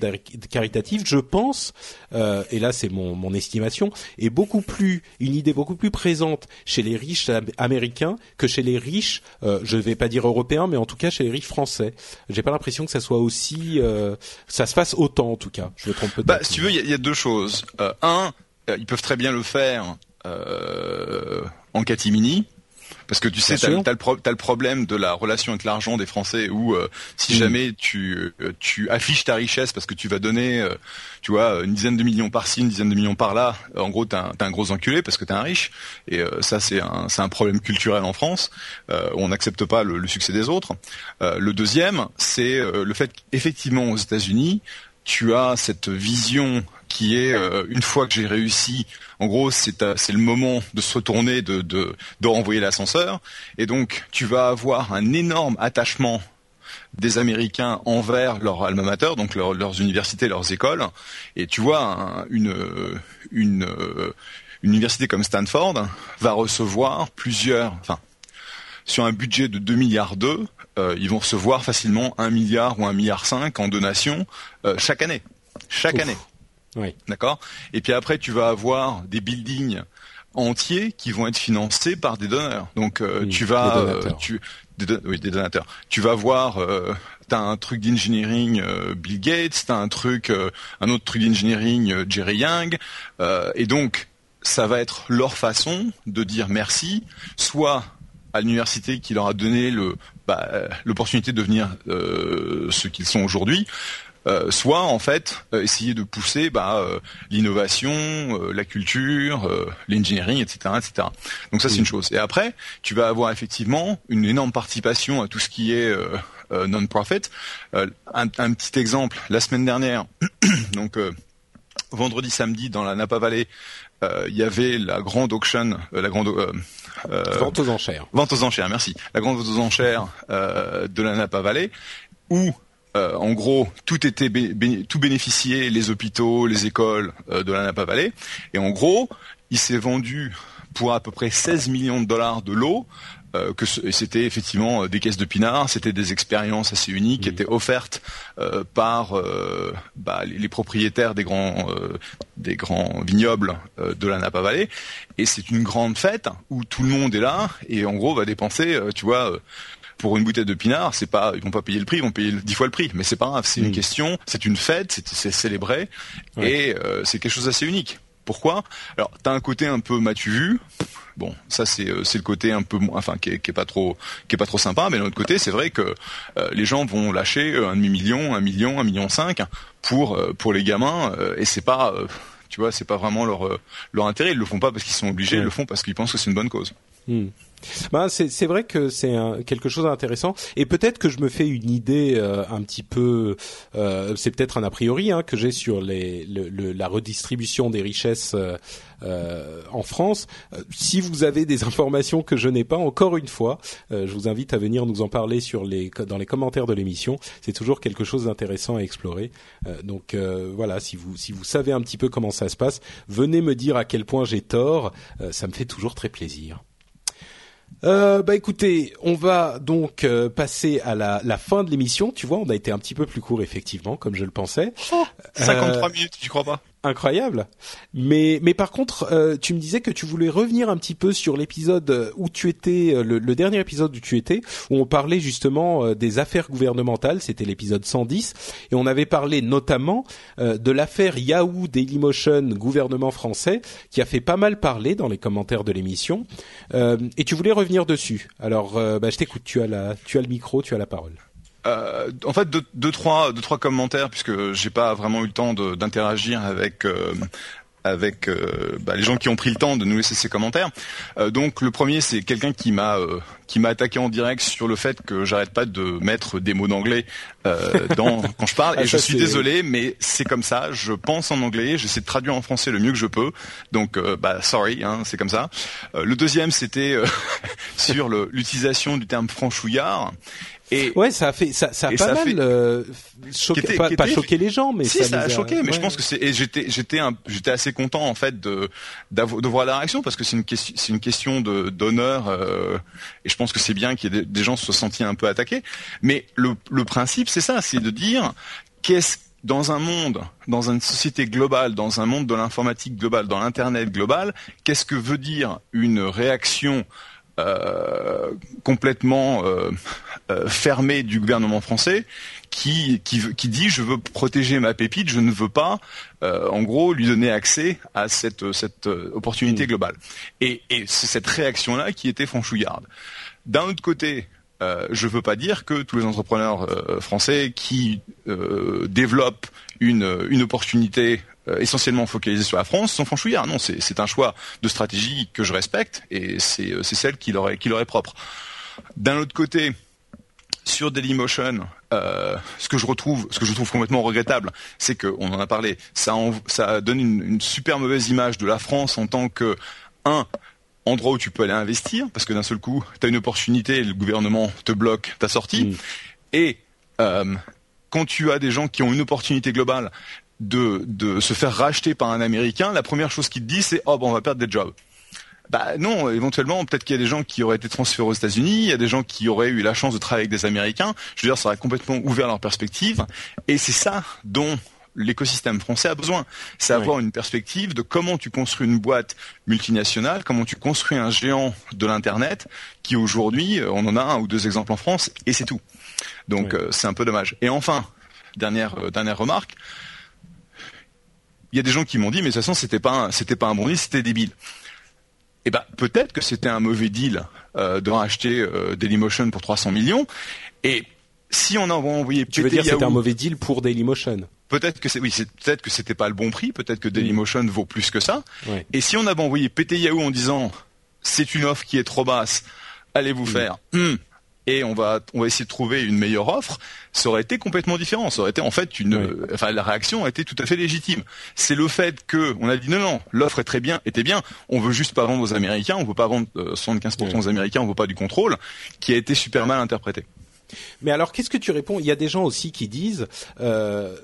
[SPEAKER 1] caritatives, je pense, euh, et là c'est mon, mon estimation, est beaucoup plus une idée beaucoup plus présente chez les riches am- américains que chez les riches, euh, je vais pas dire européens, mais en tout cas chez les riches français. J'ai pas l'impression que ça soit aussi, euh, ça se fasse autant en tout cas. Je me trompe peut-être.
[SPEAKER 2] Bah, si tu veux, il y, y a deux choses. Euh, un, ils peuvent très bien le faire en catimini parce que tu sais, t'as as, le problème de la relation avec l'argent des Français où euh, si mm. jamais tu euh, tu affiches ta richesse parce que tu vas donner, euh, tu vois, une dizaine de millions par-ci, une dizaine de millions par-là, en gros, t'es un, un gros enculé parce que t'es un riche. Et ça, c'est un c'est un problème culturel en France. on n'accepte pas le, le, succès des autres. le deuxième, c'est le fait qu'effectivement aux États-Unis, tu as cette vision qui est euh, une fois que j'ai réussi, en gros c'est c'est le moment de se retourner, de renvoyer l'ascenseur, et donc tu vas avoir un énorme attachement des Américains envers leur alma mater, donc leurs universités, leurs écoles, et tu vois une une une université comme Stanford va recevoir plusieurs, enfin sur un budget de 2 milliards d'euros, euh, ils vont recevoir facilement 1 milliard ou 1 milliard 5 en donations euh, chaque année. Chaque année.
[SPEAKER 1] Oui.
[SPEAKER 2] D'accord? Et puis après, tu vas avoir des buildings entiers qui vont être financés par des donneurs. Donc euh, tu vas,
[SPEAKER 1] des
[SPEAKER 2] tu, oui, des donateurs. Tu vas voir, t'as un truc d'engineering Bill Gates, t'as un truc, un autre truc d'engineering Jerry Young, et donc ça va être leur façon de dire merci, soit à l'université qui leur a donné le bah, l'opportunité de devenir euh, ce qu'ils sont aujourd'hui, euh, soit en fait euh, essayer de pousser bah, l'innovation, la culture, l'engineering, etc., etc. Donc ça c'est une chose. Et après, tu vas avoir effectivement une énorme participation à tout ce qui est non-profit. Un, un, petit exemple, la semaine dernière, donc vendredi, samedi, dans la Napa Valley, il y avait la grande auction, la grande
[SPEAKER 1] euh, vente aux enchères.
[SPEAKER 2] Vente aux enchères, merci. La grande vente aux enchères euh, de la Napa Valley, où euh, en gros, tout était tout bénéficiait, les hôpitaux, les écoles de la Napa Valley. Et en gros, il s'est vendu pour à peu près 16 millions de dollars de l'eau euh, que c'était effectivement euh, des caisses de pinard, c'était des expériences assez uniques qui étaient offertes euh, par bah, les, propriétaires des grands des grands vignobles de la Napa Valley et c'est une grande fête où tout le monde est là et en gros va dépenser tu vois pour une bouteille de pinard, c'est pas, ils vont pas payer le prix, ils vont payer dix fois le prix, mais c'est pas grave, c'est une question, c'est une fête, c'est célébré, et c'est quelque chose d'assez unique. Pourquoi? Alors, t'as un côté un peu m'as-tu vu Bon, ça c'est euh, c'est le côté un peu enfin qui est, qui est, pas trop qui est pas trop sympa, mais d'un autre côté, c'est vrai que euh, les gens vont lâcher euh, un demi million, un million, un million cinq pour pour les gamins et c'est pas tu vois, c'est pas vraiment leur leur intérêt, ils le font pas parce qu'ils sont obligés, ils le font parce qu'ils pensent que c'est une bonne cause.
[SPEAKER 1] Hmm. Ben, c'est vrai que c'est quelque chose d'intéressant et peut-être que je me fais une idée euh, un petit peu, euh, c'est peut-être un a priori hein, que j'ai sur la redistribution des richesses euh, en France. Si vous avez des informations que je n'ai pas, encore une fois, je vous invite à venir nous en parler dans les commentaires de l'émission. C'est toujours quelque chose d'intéressant à explorer. donc voilà, si vous savez un petit peu comment ça se passe, venez me dire à quel point j'ai tort. ça me fait toujours très plaisir. Euh, bah écoutez, on va donc euh, passer à la, la fin de l'émission. Tu vois, on a été un petit peu plus court effectivement, comme je le pensais.
[SPEAKER 2] 53 euh, minutes, tu crois pas?
[SPEAKER 1] Incroyable. Mais mais par contre, euh, tu me disais que tu voulais revenir un petit peu sur l'épisode où tu étais, euh, le, dernier épisode où tu étais, où on parlait justement euh, des affaires gouvernementales. C'était l'épisode 110 et on avait parlé notamment de l'affaire Yahoo Dailymotion gouvernement français qui a fait pas mal parler dans les commentaires de l'émission. et tu voulais revenir dessus. Alors, bah, je t'écoute. Tu as la, tu as le micro, tu as la parole.
[SPEAKER 2] Euh, en fait, deux, trois, deux, trois commentaires puisque j'ai pas vraiment eu le temps d'interagir avec euh, avec euh, bah, les gens qui ont pris le temps de nous laisser ces commentaires. donc le premier, c'est quelqu'un qui m'a qui m'a attaqué en direct sur le fait que j'arrête pas de mettre des mots d'anglais dans quand je parle. Ah, et je suis désolé, mais c'est comme ça. Je pense en anglais, j'essaie de traduire en français le mieux que je peux. Donc bah sorry, hein, c'est comme ça. le deuxième, c'était sur l'utilisation du terme franchouillard.
[SPEAKER 1] Et ouais, ça a fait, ça, ça a pas mal euh, choqué, pas, choqué les gens, mais
[SPEAKER 2] si, ça, a, choqué. Mais je pense que c'est, j'étais, j'étais, j'étais assez content en fait de de voir la réaction parce que c'est une question, c'est une question de d'honneur euh, et je pense que c'est bien qu'il y ait des, gens se soient sentis un peu attaqués. Mais le le principe, c'est ça, c'est de dire qu'est-ce dans un monde, dans une société globale, dans un monde de l'informatique globale, dans l'internet global, qu'est-ce que veut dire une réaction euh, complètement euh, euh, fermé du gouvernement français qui, qui, qui, dit je veux protéger ma pépite, je ne veux pas, en gros, lui donner accès à cette, cette opportunité mm. globale. Et, et c'est cette réaction-là qui était franchouillarde. D'un autre côté, euh, je ne veux pas dire que tous les entrepreneurs français qui développent une, une opportunité euh, essentiellement focalisés sur la France sont franchouillards. Non, c'est un choix de stratégie que je respecte et c'est euh, celle qui leur, est, qui leur est propre. D'un autre côté, sur Dailymotion, euh, ce que je retrouve, ce que je trouve complètement regrettable, c'est qu'on en a parlé, ça, ça donne une, une, super mauvaise image de la France en tant que un endroit où tu peux aller investir, parce que d'un seul coup, tu as une opportunité, et le gouvernement te bloque ta sortie, mm. et euh, quand tu as des gens qui ont une opportunité globale, de, de se faire racheter par un Américain, la première chose qu'il te dit, c'est oh bon, on va perdre des jobs. Bah non, éventuellement, peut-être qu'il y a des gens qui auraient été transférés aux États-Unis, il y a des gens qui auraient eu la chance de travailler avec des Américains. Je veux dire, ça aurait complètement ouvert leur perspective. Et c'est ça dont l'écosystème français a besoin. C'est avoir une perspective de comment tu construis une boîte multinationale, comment tu construis un géant de l'Internet, qui aujourd'hui, on en a un ou deux exemples en France, et c'est tout. Donc euh, c'est un peu dommage. Et enfin, dernière, euh, dernière remarque, il y a des gens qui m'ont dit, mais de toute façon, c'était pas c'était pas un bon deal, c'était débile. Eh ben, peut-être que c'était un mauvais deal euh, de racheter euh, Dailymotion pour 300 millions. Et si on avait envoyé
[SPEAKER 1] tu veux dire c'était un mauvais deal pour Dailymotion?
[SPEAKER 2] Peut-être que c'est oui, peut-être que c'était pas le bon prix, peut-être que Dailymotion vaut plus que ça. Et si on avait envoyé PT Yahoo en disant c'est une offre qui est trop basse, allez vous faire. Hmm, et on va on va essayer de trouver une meilleure offre, ça aurait été complètement différent. Ça aurait été en fait une, enfin la réaction a été tout à fait légitime. C'est le fait que on a dit non non, l'offre est très bien, était bien. On veut juste pas vendre aux Américains, on veut pas vendre 75% euh, aux Américains, on veut pas du contrôle, qui a été super mal interprété.
[SPEAKER 1] Mais alors, qu'est-ce que tu réponds? Il y a des gens aussi qui disent, euh,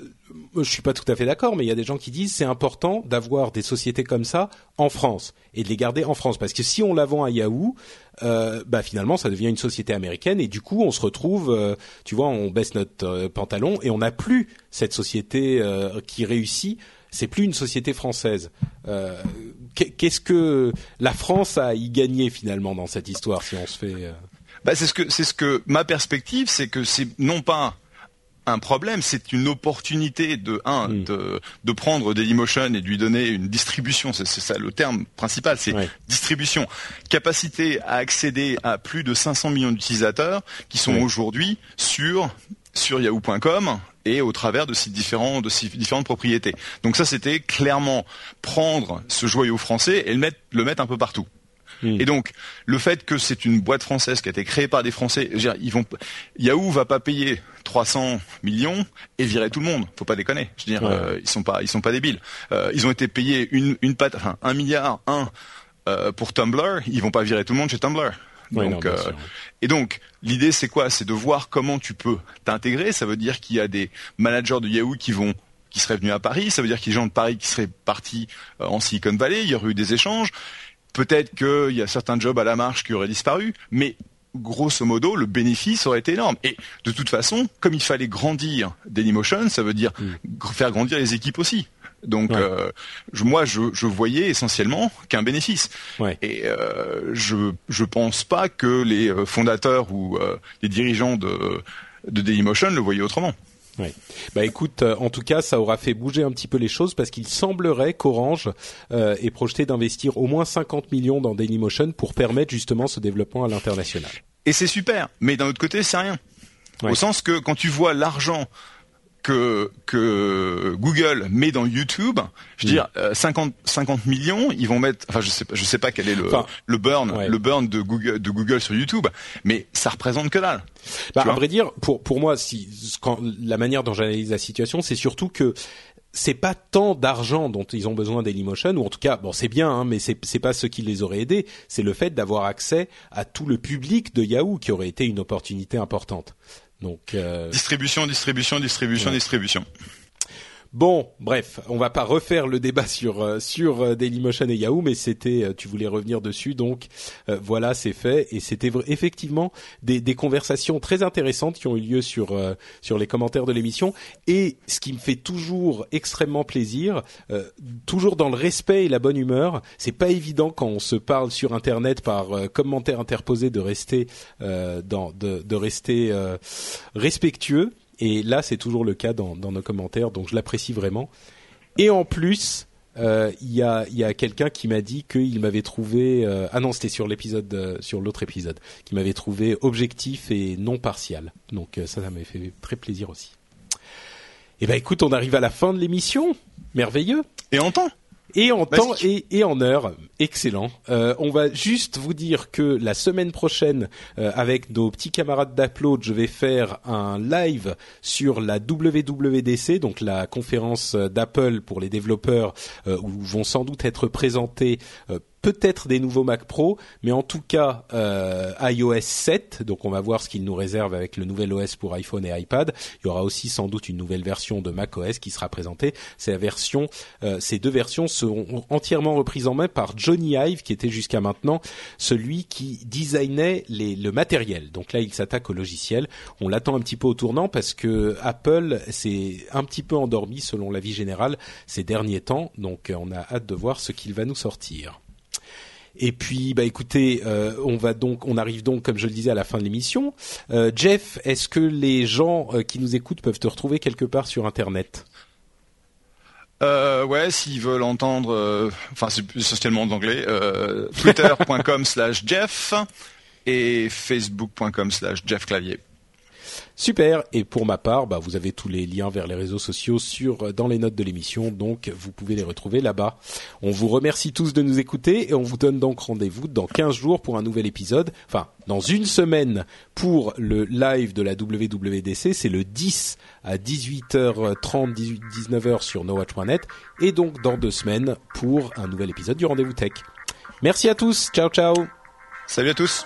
[SPEAKER 1] je suis pas tout à fait d'accord, mais il y a des gens qui disent c'est important d'avoir des sociétés comme ça en France et de les garder en France parce que si on la vend à Yahoo, euh, bah finalement ça devient une société américaine et du coup on se retrouve, euh, tu vois, on baisse notre euh, pantalon et on n'a plus cette société qui réussit. C'est plus une société française. Qu'est-ce que la France a y gagné finalement dans cette histoire si on se fait
[SPEAKER 2] bah, c'est ce que c'est ce que ma perspective, c'est que c'est non pas un problème, c'est une opportunité de un hmm. de, de prendre Dailymotion et de lui donner une distribution. C'est ça le terme principal, c'est distribution, capacité à accéder à plus de 500 millions d'utilisateurs qui sont aujourd'hui sur sur Yahoo.com et au travers de ces différents de ces différentes propriétés. Donc ça, c'était clairement prendre ce joyau français et le mettre le mettre un peu partout. Hmm. Et donc, le fait que c'est une boîte française qui a été créée par des Français, ils vont, Yahoo va pas payer 300 millions et virer tout le monde. Faut pas déconner. Je veux dire, euh, ils sont pas, ils sont pas débiles. Euh, ils ont été payés une, une patte, enfin, un milliard, un euh, pour Tumblr. Ils vont pas virer tout le monde chez Tumblr. Donc, et donc, l'idée c'est quoi? C'est de voir comment tu peux t'intégrer. Ça veut dire qu'il y a des managers de Yahoo qui vont qui seraient venus à Paris, ça veut dire qu'il y a des gens de Paris qui seraient partis en Silicon Valley, il y aurait eu des échanges, Peut-être qu'il y a certains jobs à la marche qui auraient disparu, mais grosso modo, le bénéfice aurait été énorme. Et de toute façon, comme il fallait grandir Dailymotion, ça veut dire mm. faire grandir les équipes aussi. Donc, euh, moi, je, voyais essentiellement qu'un bénéfice. Et euh, je je pense pas que les euh, fondateurs ou les dirigeants de de Dailymotion le voyaient autrement.
[SPEAKER 1] Oui. Bah écoute, euh, en tout cas, ça aura fait bouger un petit peu les choses parce qu'il semblerait qu'Orange euh, ait projeté d'investir au moins 50 millions dans Dailymotion pour permettre justement ce développement à l'international.
[SPEAKER 2] Et c'est super, mais d'un autre côté, c'est rien. Au sens que quand tu vois l'argent que, que Google met dans YouTube, je veux dire 50 mm. 50 euh, millions, ils vont mettre enfin je sais pas je sais pas quel est le le burn le burn de Google de Google sur YouTube, mais ça représente que dalle.
[SPEAKER 1] Bah, à vrai dire pour pour moi si quand la manière dont j'analyse la situation, c'est surtout que c'est pas tant d'argent dont ils ont besoin Dailymotion, ou en tout cas, bon, c'est bien, hein, mais c'est c'est pas ce qui les aurait aidés. C'est le fait d'avoir accès à tout le public de Yahoo qui aurait été une opportunité importante. Donc
[SPEAKER 2] euh, distribution, distribution, distribution, distribution.
[SPEAKER 1] Bon, bref, on va pas refaire le débat sur euh, sur euh, Dailymotion et Yahoo, mais c'était, euh, tu voulais revenir dessus, donc voilà, c'est fait. Et c'était effectivement des, des, conversations très intéressantes qui ont eu lieu sur sur les commentaires de l'émission. Et ce qui me fait toujours extrêmement plaisir, toujours dans le respect et la bonne humeur. C'est pas évident quand on se parle sur Internet par commentaires interposés de rester dans de, de rester respectueux. Et là, c'est toujours le cas dans, nos commentaires, donc je l'apprécie vraiment. Et en plus, euh, il y a, a quelqu'un qui m'a dit qu'il m'avait trouvé euh, ah non c'était sur l'épisode euh, sur l'autre épisode qui m'avait trouvé objectif et non partial donc ça ça m'avait fait très plaisir aussi. Eh ben écoute on arrive à la fin de l'émission merveilleux
[SPEAKER 2] et en
[SPEAKER 1] et en temps et, et, en heure. Excellent. Euh, on va juste vous dire que la semaine prochaine, euh, avec nos petits camarades d'Upload, je vais faire un live sur la WWDC, donc la conférence d'Apple pour les développeurs, euh, où vont sans doute être présentés peut-être des nouveaux Mac Pro, mais en tout cas euh, iOS 7. Donc on va voir ce qu'il nous réserve avec le nouvel OS pour iPhone et iPad. Il y aura aussi sans doute une nouvelle version de macOS qui sera présentée. Ces versions, euh, ces deux versions seront entièrement reprises en main par Johnny Ive, qui était jusqu'à maintenant celui qui designait les, le matériel. Donc là, il s'attaque au logiciel. On l'attend un petit peu au tournant parce que Apple s'est un petit peu endormi selon l'avis général ces derniers temps. Donc on a hâte de voir ce qu'il va nous sortir. Et puis, bah écoutez, euh, on va donc, on arrive donc, comme je le disais, à la fin de l'émission. Euh, Jeff, est-ce que les gens euh, qui nous écoutent peuvent te retrouver quelque part sur Internet?
[SPEAKER 2] Euh, ouais, s'ils veulent entendre, enfin c'est essentiellement en anglais, twitter.com slash Jeff et facebook.com slash Jeff Clavier.
[SPEAKER 1] Super. Et pour ma part, bah, vous avez tous les liens vers les réseaux sociaux sur euh, dans les notes de l'émission, donc vous pouvez les retrouver là-bas. On vous remercie tous de nous écouter et on vous donne donc rendez-vous dans 15 jours pour un nouvel épisode. Enfin, dans une semaine pour le live de la WWDC, c'est le 10 à 18h30, 18, 19h sur nowatch.net et donc dans deux semaines pour un nouvel épisode du Rendez-vous Tech. Merci à tous. Ciao, ciao.
[SPEAKER 2] Salut à tous.